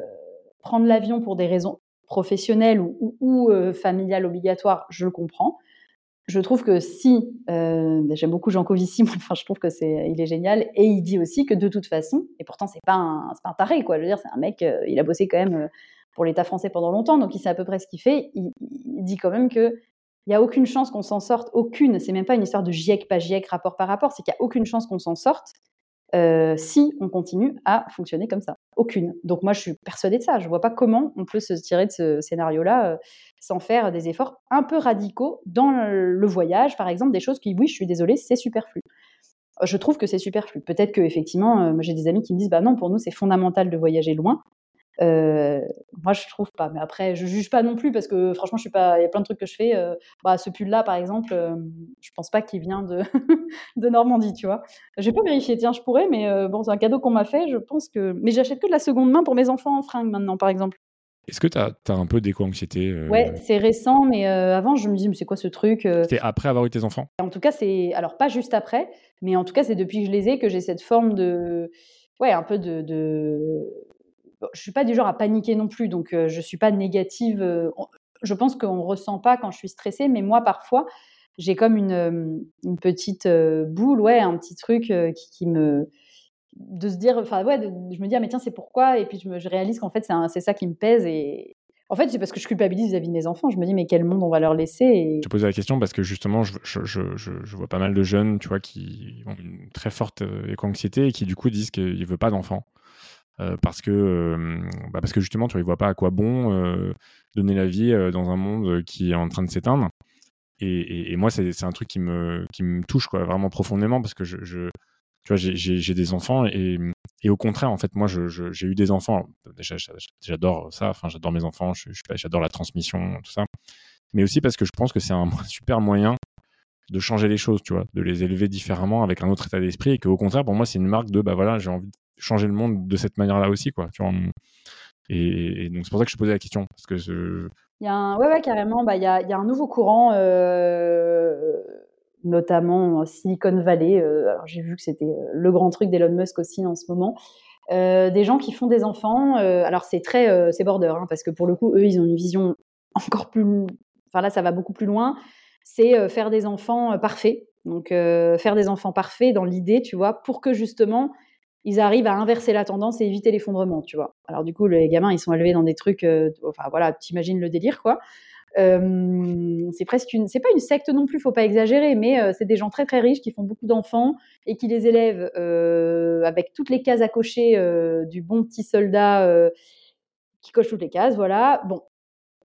prendre l'avion pour des raisons professionnelles ou, familiales obligatoires, je le comprends. Je trouve que si, bah, j'aime beaucoup Jean Covici, enfin, je trouve que c'est, il est génial, et il dit aussi que de toute façon, et pourtant c'est pas un, pas un taré, quoi. Je veux dire, c'est un mec, il a bossé quand même pour l'État français pendant longtemps, donc il sait à peu près ce qu'il fait. il, dit quand même que il n'y a aucune chance qu'on s'en sorte, aucune. C'est même pas une histoire de GIEC, pas GIEC, rapport par rapport. C'est qu'il n'y a aucune chance qu'on s'en sorte euh, si on continue à fonctionner comme ça. Aucune. Donc moi, je suis persuadée de ça. Je ne vois pas comment on peut se tirer de ce scénario-là euh, sans faire des efforts un peu radicaux dans le voyage, par exemple, des choses qui, oui, je suis désolée, c'est superflu. Je trouve que c'est superflu. Peut-être que effectivement, euh, j'ai des amis qui me disent, bah non, pour nous, c'est fondamental de voyager loin. Euh, moi, je trouve pas. Mais après, je juge pas non plus parce que franchement, je suis pas. Il y a plein de trucs que je fais. Euh, bah, ce pull-là, par exemple, euh, je pense pas qu'il vient de, de Normandie, tu vois. J'ai pas vérifié. Tiens, je pourrais, mais bon, c'est un cadeau qu'on m'a fait. Je pense que. Mais j'achète que de la seconde main pour mes enfants en fringues maintenant, par exemple. Est-ce que tu as, as, un peu d'éco-anxiété Ouais, c'est récent, mais avant, je me dis, mais c'est quoi ce truc C'est après avoir eu tes enfants? En tout cas, c'est. Alors, pas juste après, mais en tout cas, c'est depuis que je les ai que j'ai cette forme de. Ouais, un peu de, de je suis pas du genre à paniquer non plus, donc je suis pas négative. je pense qu'on ressent pas quand je suis stressée, mais moi parfois j'ai comme une, une petite boule, ouais, un petit truc qui, me de se dire, enfin ouais, je me dis ah, mais tiens c'est pourquoi, et puis je, me, réalise qu'en fait c'est ça qui me pèse et en fait, c'est parce que je culpabilise vis-à-vis de mes enfants. Je me dis, mais quel monde on va leur laisser. Je posais la question parce que justement, je, vois pas mal de jeunes, tu vois, qui ont une très forte éco-anxiété et qui du coup disent qu'ils ne veulent pas d'enfants. Euh, parce que euh, bah parce que justement tu ne vois pas à quoi bon euh, donner la vie dans un monde qui est en train de s'éteindre. Et, moi c'est un truc qui me qui me touche quoi vraiment profondément parce que je, tu vois j'ai des enfants et, et, au contraire en fait moi j'ai eu des enfants. J'adore ça enfin j'adore mes enfants j'adore la transmission tout ça. Mais aussi parce que je pense que c'est un super moyen de changer les choses, tu vois, de les élever différemment avec un autre état d'esprit et qu'au contraire, pour moi, c'est une marque de, bah voilà, j'ai envie changer le monde de cette manière-là aussi, quoi. Et, donc c'est pour ça que je posais la question, parce que il y a un, ouais, ouais, carrément, bah il y a, y a, un nouveau courant, euh, notamment Silicon Valley. Euh, alors j'ai vu que c'était euh, le grand truc d'Elon Musk aussi en ce moment. des gens qui font des enfants. alors c'est très, c'est border, hein, parce que pour le coup, eux, ils ont une vision encore plus. Enfin là, ça va beaucoup plus loin. C'est faire des enfants parfaits. Donc faire des enfants parfaits dans l'idée, tu vois, pour que justement ils arrivent à inverser la tendance et éviter l'effondrement, tu vois. Alors du coup, les gamins, ils sont élevés dans des trucs, euh, enfin voilà, t'imagines le délire, quoi. Euh, c'est presque une, c'est pas une secte non plus, faut pas exagérer, mais euh, c'est des gens très très riches qui font beaucoup d'enfants et qui les élèvent avec toutes les cases à cocher du bon petit soldat qui coche toutes les cases, voilà. Bon,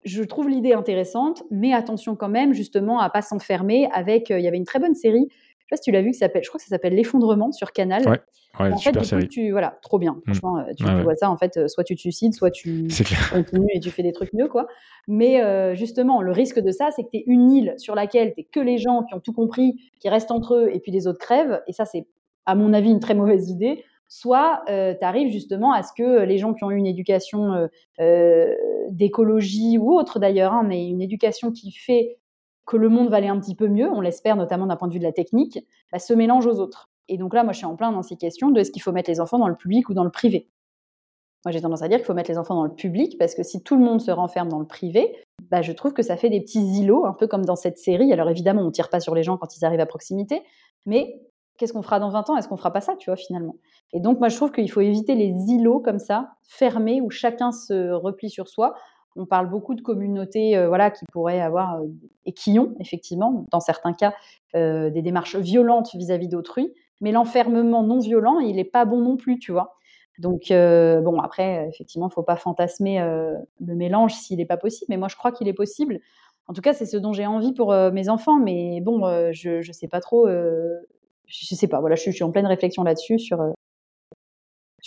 je trouve l'idée intéressante, mais attention quand même justement à pas s'enfermer avec. Il y avait une très bonne série sais pas si tu l'as vu, qui s'appelle, je crois que ça s'appelle L'effondrement sur Canal. Ouais, ouais en super fait, série. tu, voilà, trop bien. Mm. Franchement, euh, tu, Ouais, tu ouais. vois ça, en fait, euh, soit tu te suicides, soit tu continues et tu fais des trucs mieux, quoi. Mais euh, justement, le risque de ça, c'est que tu es une île sur laquelle tu que les gens qui ont tout compris, qui restent entre eux, et puis les autres crèvent. Et ça, c'est, à mon avis, une très mauvaise idée. Soit tu arrives justement à ce que les gens qui ont eu une éducation euh, euh, d'écologie ou autre d'ailleurs, hein, mais une éducation qui fait que le monde va aller un petit peu mieux, on l'espère notamment d'un point de vue de la technique, bah, se mélange aux autres. Et donc là, moi, je suis en plein dans ces questions de est-ce qu'il faut mettre les enfants dans le public ou dans le privé. Moi, j'ai tendance à dire qu'il faut mettre les enfants dans le public parce que si tout le monde se renferme dans le privé, bah, je trouve que ça fait des petits îlots, un peu comme dans cette série. Alors évidemment, on tire pas sur les gens quand ils arrivent à proximité, mais qu'est-ce qu'on fera dans 20 ans? Est-ce qu'on fera pas ça, tu vois, finalement? Et donc, moi, je trouve qu'il faut éviter les îlots comme ça, fermés, où chacun se replie sur soi. On parle beaucoup de communautés euh, voilà, qui pourraient avoir, euh, et qui ont, effectivement, dans certains cas, euh, des démarches violentes vis-à-vis d'autrui. Mais l'enfermement non violent, il n'est pas bon non plus, tu vois. Donc, bon, après, effectivement, il ne faut pas fantasmer le mélange s'il n'est pas possible. Mais moi, je crois qu'il est possible. En tout cas, c'est ce dont j'ai envie pour mes enfants. Mais bon, je ne sais pas trop. je sais pas. Voilà, je suis, en pleine réflexion là-dessus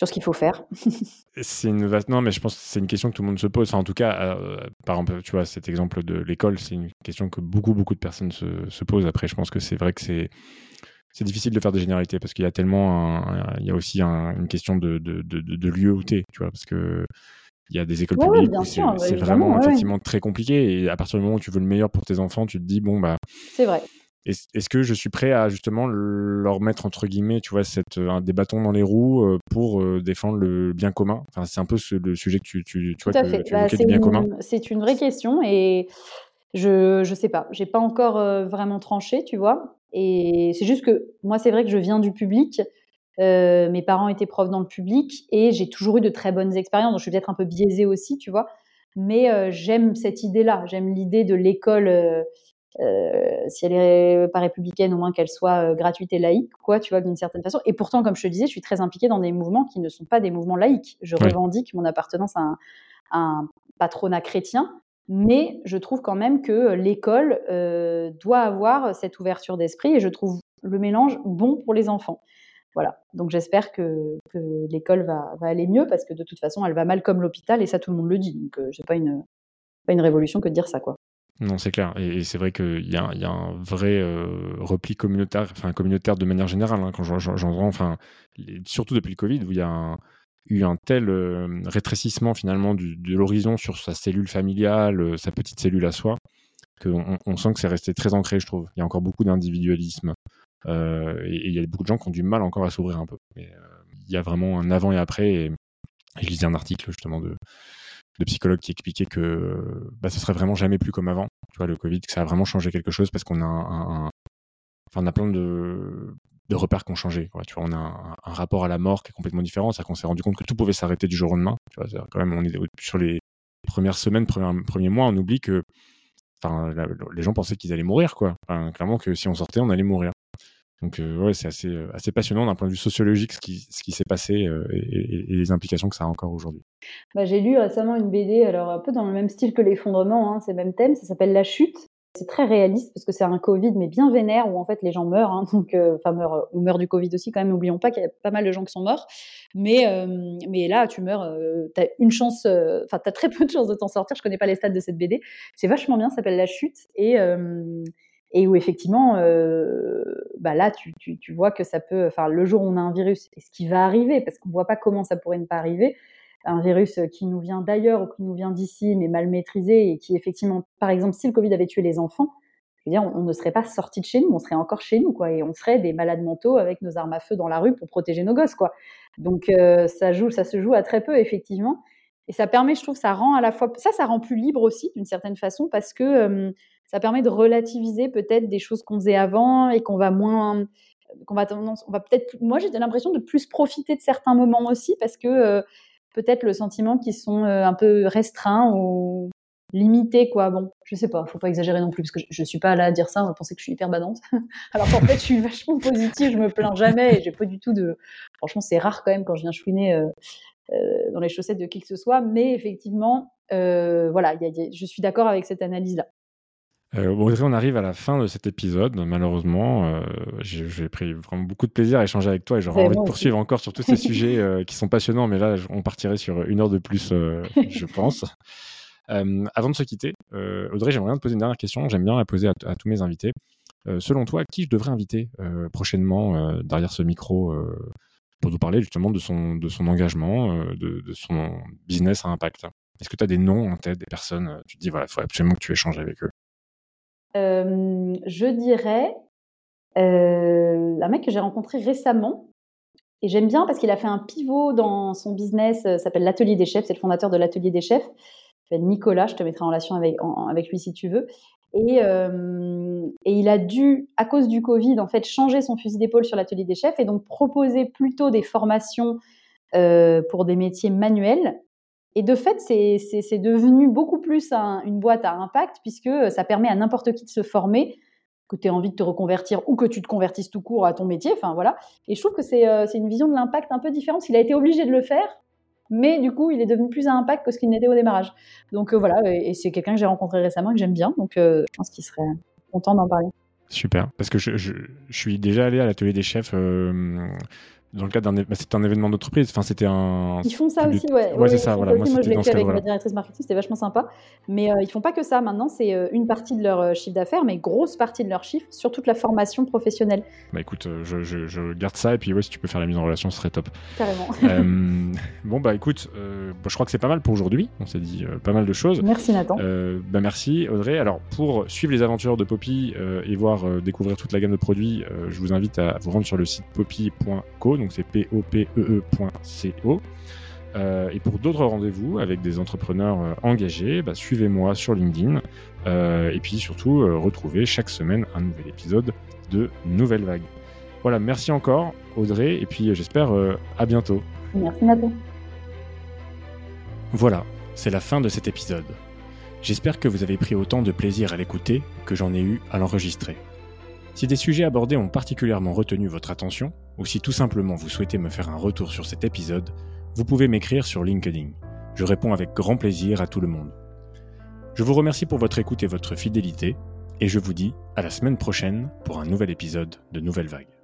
sur ce qu'il faut faire. C'est une vaste... Non, mais je pense que c'est une question que tout le monde se pose. Enfin, en tout cas, euh, par exemple, tu vois, cet exemple de l'école, c'est une question que beaucoup, beaucoup de personnes se, se posent. Après, je pense que c'est vrai que c'est c'est difficile de faire des généralités parce qu'il y a tellement un, il y a aussi un, une question de, de, de, de lieu où t'es, tu vois, parce que il y a des écoles Ouais, publiques bien où c'est sûr, c'est évidemment, vraiment ouais, effectivement très compliqué et à partir du moment où tu veux le meilleur pour tes enfants, tu te dis bon bah C'est vrai. Est-ce que je suis prêt à justement leur mettre entre guillemets, tu vois, cette, un, des bâtons dans les roues euh, pour euh, défendre le bien commun? Enfin, c'est un peu ce, le sujet que tu, tu, tu vois à que fait. tu Bah, bien commun. une, c'est une vraie question et je je sais pas. J'ai pas encore euh, vraiment tranché, tu vois. Et c'est juste que moi, c'est vrai que je viens du public. Euh, mes parents étaient profs dans le public et j'ai toujours eu de très bonnes expériences. Donc, je suis peut-être un peu biaisée aussi, tu vois. Mais euh, j'aime cette idée-là. J'aime l'idée de l'école, euh, si elle est pas républicaine, au moins qu'elle soit euh, gratuite et laïque, quoi, tu vois, d'une certaine façon. Et pourtant, comme je te disais, je suis très impliquée dans des mouvements qui ne sont pas des mouvements laïques. Je revendique mon appartenance à un, à un patronat chrétien, mais je trouve quand même que l'école euh, doit avoir cette ouverture d'esprit et je trouve le mélange bon pour les enfants. Voilà. Donc j'espère que, que l'école va, va aller mieux parce que de toute façon, elle va mal comme l'hôpital et ça, tout le monde le dit. Donc c'est pas une, pas une révolution que de dire ça, quoi. Non, c'est clair. Et, c'est vrai qu'il y a, un vrai euh, repli communautaire, enfin communautaire de manière générale, hein, quand j'en- j'en- j'entends, enfin, surtout depuis le Covid, où il y a eu un tel euh, rétrécissement finalement de l'horizon sur sa cellule familiale, euh, sa petite cellule à soi, qu'on on- sent que c'est resté très ancré, je trouve. Il y a encore beaucoup d'individualisme. Et, il y a beaucoup de gens qui ont du mal encore à s'ouvrir un peu. Il y a vraiment un avant et après. Et, et je lisais un article justement de, de psychologue qui expliquait que bah, ce serait vraiment jamais plus comme avant. Tu vois, le Covid, que ça a vraiment changé quelque chose parce qu'on a on a plein de, repères qui ont changé. Tu vois, on a un, rapport à la mort qui est complètement différent. C'est-à-dire qu'on s'est rendu compte que tout pouvait s'arrêter du jour au lendemain. Tu vois, quand même, on est sur les premières semaines, premiers, premiers mois, on oublie que, les gens pensaient qu'ils allaient mourir, quoi. Clairement que si on sortait, on allait mourir. Donc euh, ouais, c'est assez, euh, assez passionnant d'un point de vue sociologique ce qui, s'est passé euh, et, les implications que ça a encore aujourd'hui. Bah, j'ai lu récemment une BD, alors un peu dans le même style que l'effondrement, hein, c'est le même thème, ça s'appelle La Chute. C'est très réaliste parce que c'est un Covid, mais bien vénère, où en fait les gens meurent, hein, donc, enfin meurent, on meurt du Covid aussi quand même, n'oublions pas qu'il y a pas mal de gens qui sont morts, mais, là tu meurs, euh, t'as une chance, enfin t'as très peu de chances de t'en sortir, je connais pas les stats de cette BD, c'est vachement bien, ça s'appelle La Chute, et, et où effectivement, euh, bah là tu, tu, tu vois que ça peut, enfin le jour où on a un virus, et ce qui va arriver, parce qu'on voit pas comment ça pourrait ne pas arriver, un virus qui nous vient d'ailleurs ou qui nous vient d'ici, mais mal maîtrisé, et qui effectivement, par exemple, si le Covid avait tué les enfants, je veux dire, on, on ne serait pas sorti de chez nous, on serait encore chez nous, quoi, et on serait des malades mentaux avec nos armes à feu dans la rue pour protéger nos gosses, quoi. Donc euh, ça joue, ça se joue à très peu, effectivement, et ça permet, je trouve, ça rend à la fois, ça, ça rend plus libre aussi d'une certaine façon, parce que euh, ça permet de relativiser peut-être des choses qu'on faisait avant et qu'on va moins qu'on va tendance, on va peut-être, moi j'ai l'impression de plus profiter de certains moments aussi parce que euh, peut-être le sentiment qu'ils sont euh, un peu restreints ou limités, quoi. Bon, je sais pas, faut pas exagérer non plus, parce que je, je suis pas là à dire ça, on va penser que je suis hyper badante. Alors qu'en fait, je suis vachement positive, je me plains jamais, et j'ai pas du tout de. Franchement, c'est rare quand même quand je viens chouiner euh, dans les chaussettes de qui que ce soit, mais effectivement, voilà, je suis d'accord avec cette analyse-là. Euh, Audrey, on arrive à la fin de cet épisode. Malheureusement, euh, j'ai pris vraiment beaucoup de plaisir à échanger avec toi et j'aurais envie de poursuivre encore sur tous ces sujets euh, qui sont passionnants. Mais là, on partirait sur une heure de plus, je pense. avant de se quitter, Audrey, j'aimerais bien te poser une dernière question. J'aime bien la poser à, tous mes invités. selon toi, qui je devrais inviter prochainement derrière ce micro pour nous parler justement de son, de son engagement, de, de son business à impact? Est-ce que tu as des noms en tête, des personnes Tu te dis, voilà, il faut absolument que tu échanges avec eux? Euh, je dirais euh, un mec que j'ai rencontré récemment. Et j'aime bien parce qu'il a fait un pivot dans son business, euh, s'appelle l'Atelier des Chefs, c'est le fondateur de l'Atelier des Chefs. Nicolas, je te mettrai en relation avec, lui si tu veux. Et, et, il a dû, à cause du Covid, en fait, changer son fusil d'épaule sur l'Atelier des Chefs et donc proposer plutôt des formations pour des métiers manuels et de fait, c'est devenu beaucoup plus une boîte à impact puisque euh, ça permet à n'importe qui de se former, que tu aies envie de te reconvertir ou que tu te convertisses tout court à ton métier. Enfin voilà. Et je trouve que c'est euh, une vision de l'impact un peu différente. Il a été obligé de le faire, mais du coup, il est devenu plus à impact que ce qu'il n'était au démarrage. Donc euh, voilà, et, c'est quelqu'un que j'ai rencontré récemment et que j'aime bien. Donc je pense qu'il serait content d'en parler. Super, parce que je, je, suis déjà allé à l'atelier des chefs dans le cadre d'un bah, c'était un événement d'entreprise enfin c'était un ils font ça aussi ouais. Ouais, c'est ça voilà. Moi, je l'ai fait avec ma directrice marketing c'était vachement sympa. Mais euh, ils font pas que ça. Maintenant c'est euh, une partie de leur euh, chiffre d'affaires mais grosse partie de leur chiffre sur toute la formation professionnelle. Bah écoute je, je, je, garde ça et puis ouais si tu peux faire la mise en relation ce serait top. Carrément. Bon bah écoute je crois que c'est pas mal pour aujourd'hui. On s'est dit pas mal de choses. Merci Nathan. Bah merci Audrey. Alors pour suivre les aventures de Poppy et voir découvrir toute la gamme de produits je vous invite à vous rendre sur le site poppy.co donc c'est popee.co. Euh, et pour d'autres rendez-vous avec des entrepreneurs euh, engagés, bah, suivez-moi sur LinkedIn. Euh, et puis surtout, retrouvez chaque semaine un nouvel épisode de Nouvelle Vague. Voilà, merci encore Audrey, et puis j'espère à bientôt. Merci Nathan. Voilà, c'est la fin de cet épisode. J'espère que vous avez pris autant de plaisir à l'écouter que j'en ai eu à l'enregistrer. Si des sujets abordés ont particulièrement retenu votre attention, ou si tout simplement vous souhaitez me faire un retour sur cet épisode, vous pouvez m'écrire sur LinkedIn. Je réponds avec grand plaisir à tout le monde. Je vous remercie pour votre écoute et votre fidélité, et je vous dis à la semaine prochaine pour un nouvel épisode de Nouvelle Vague.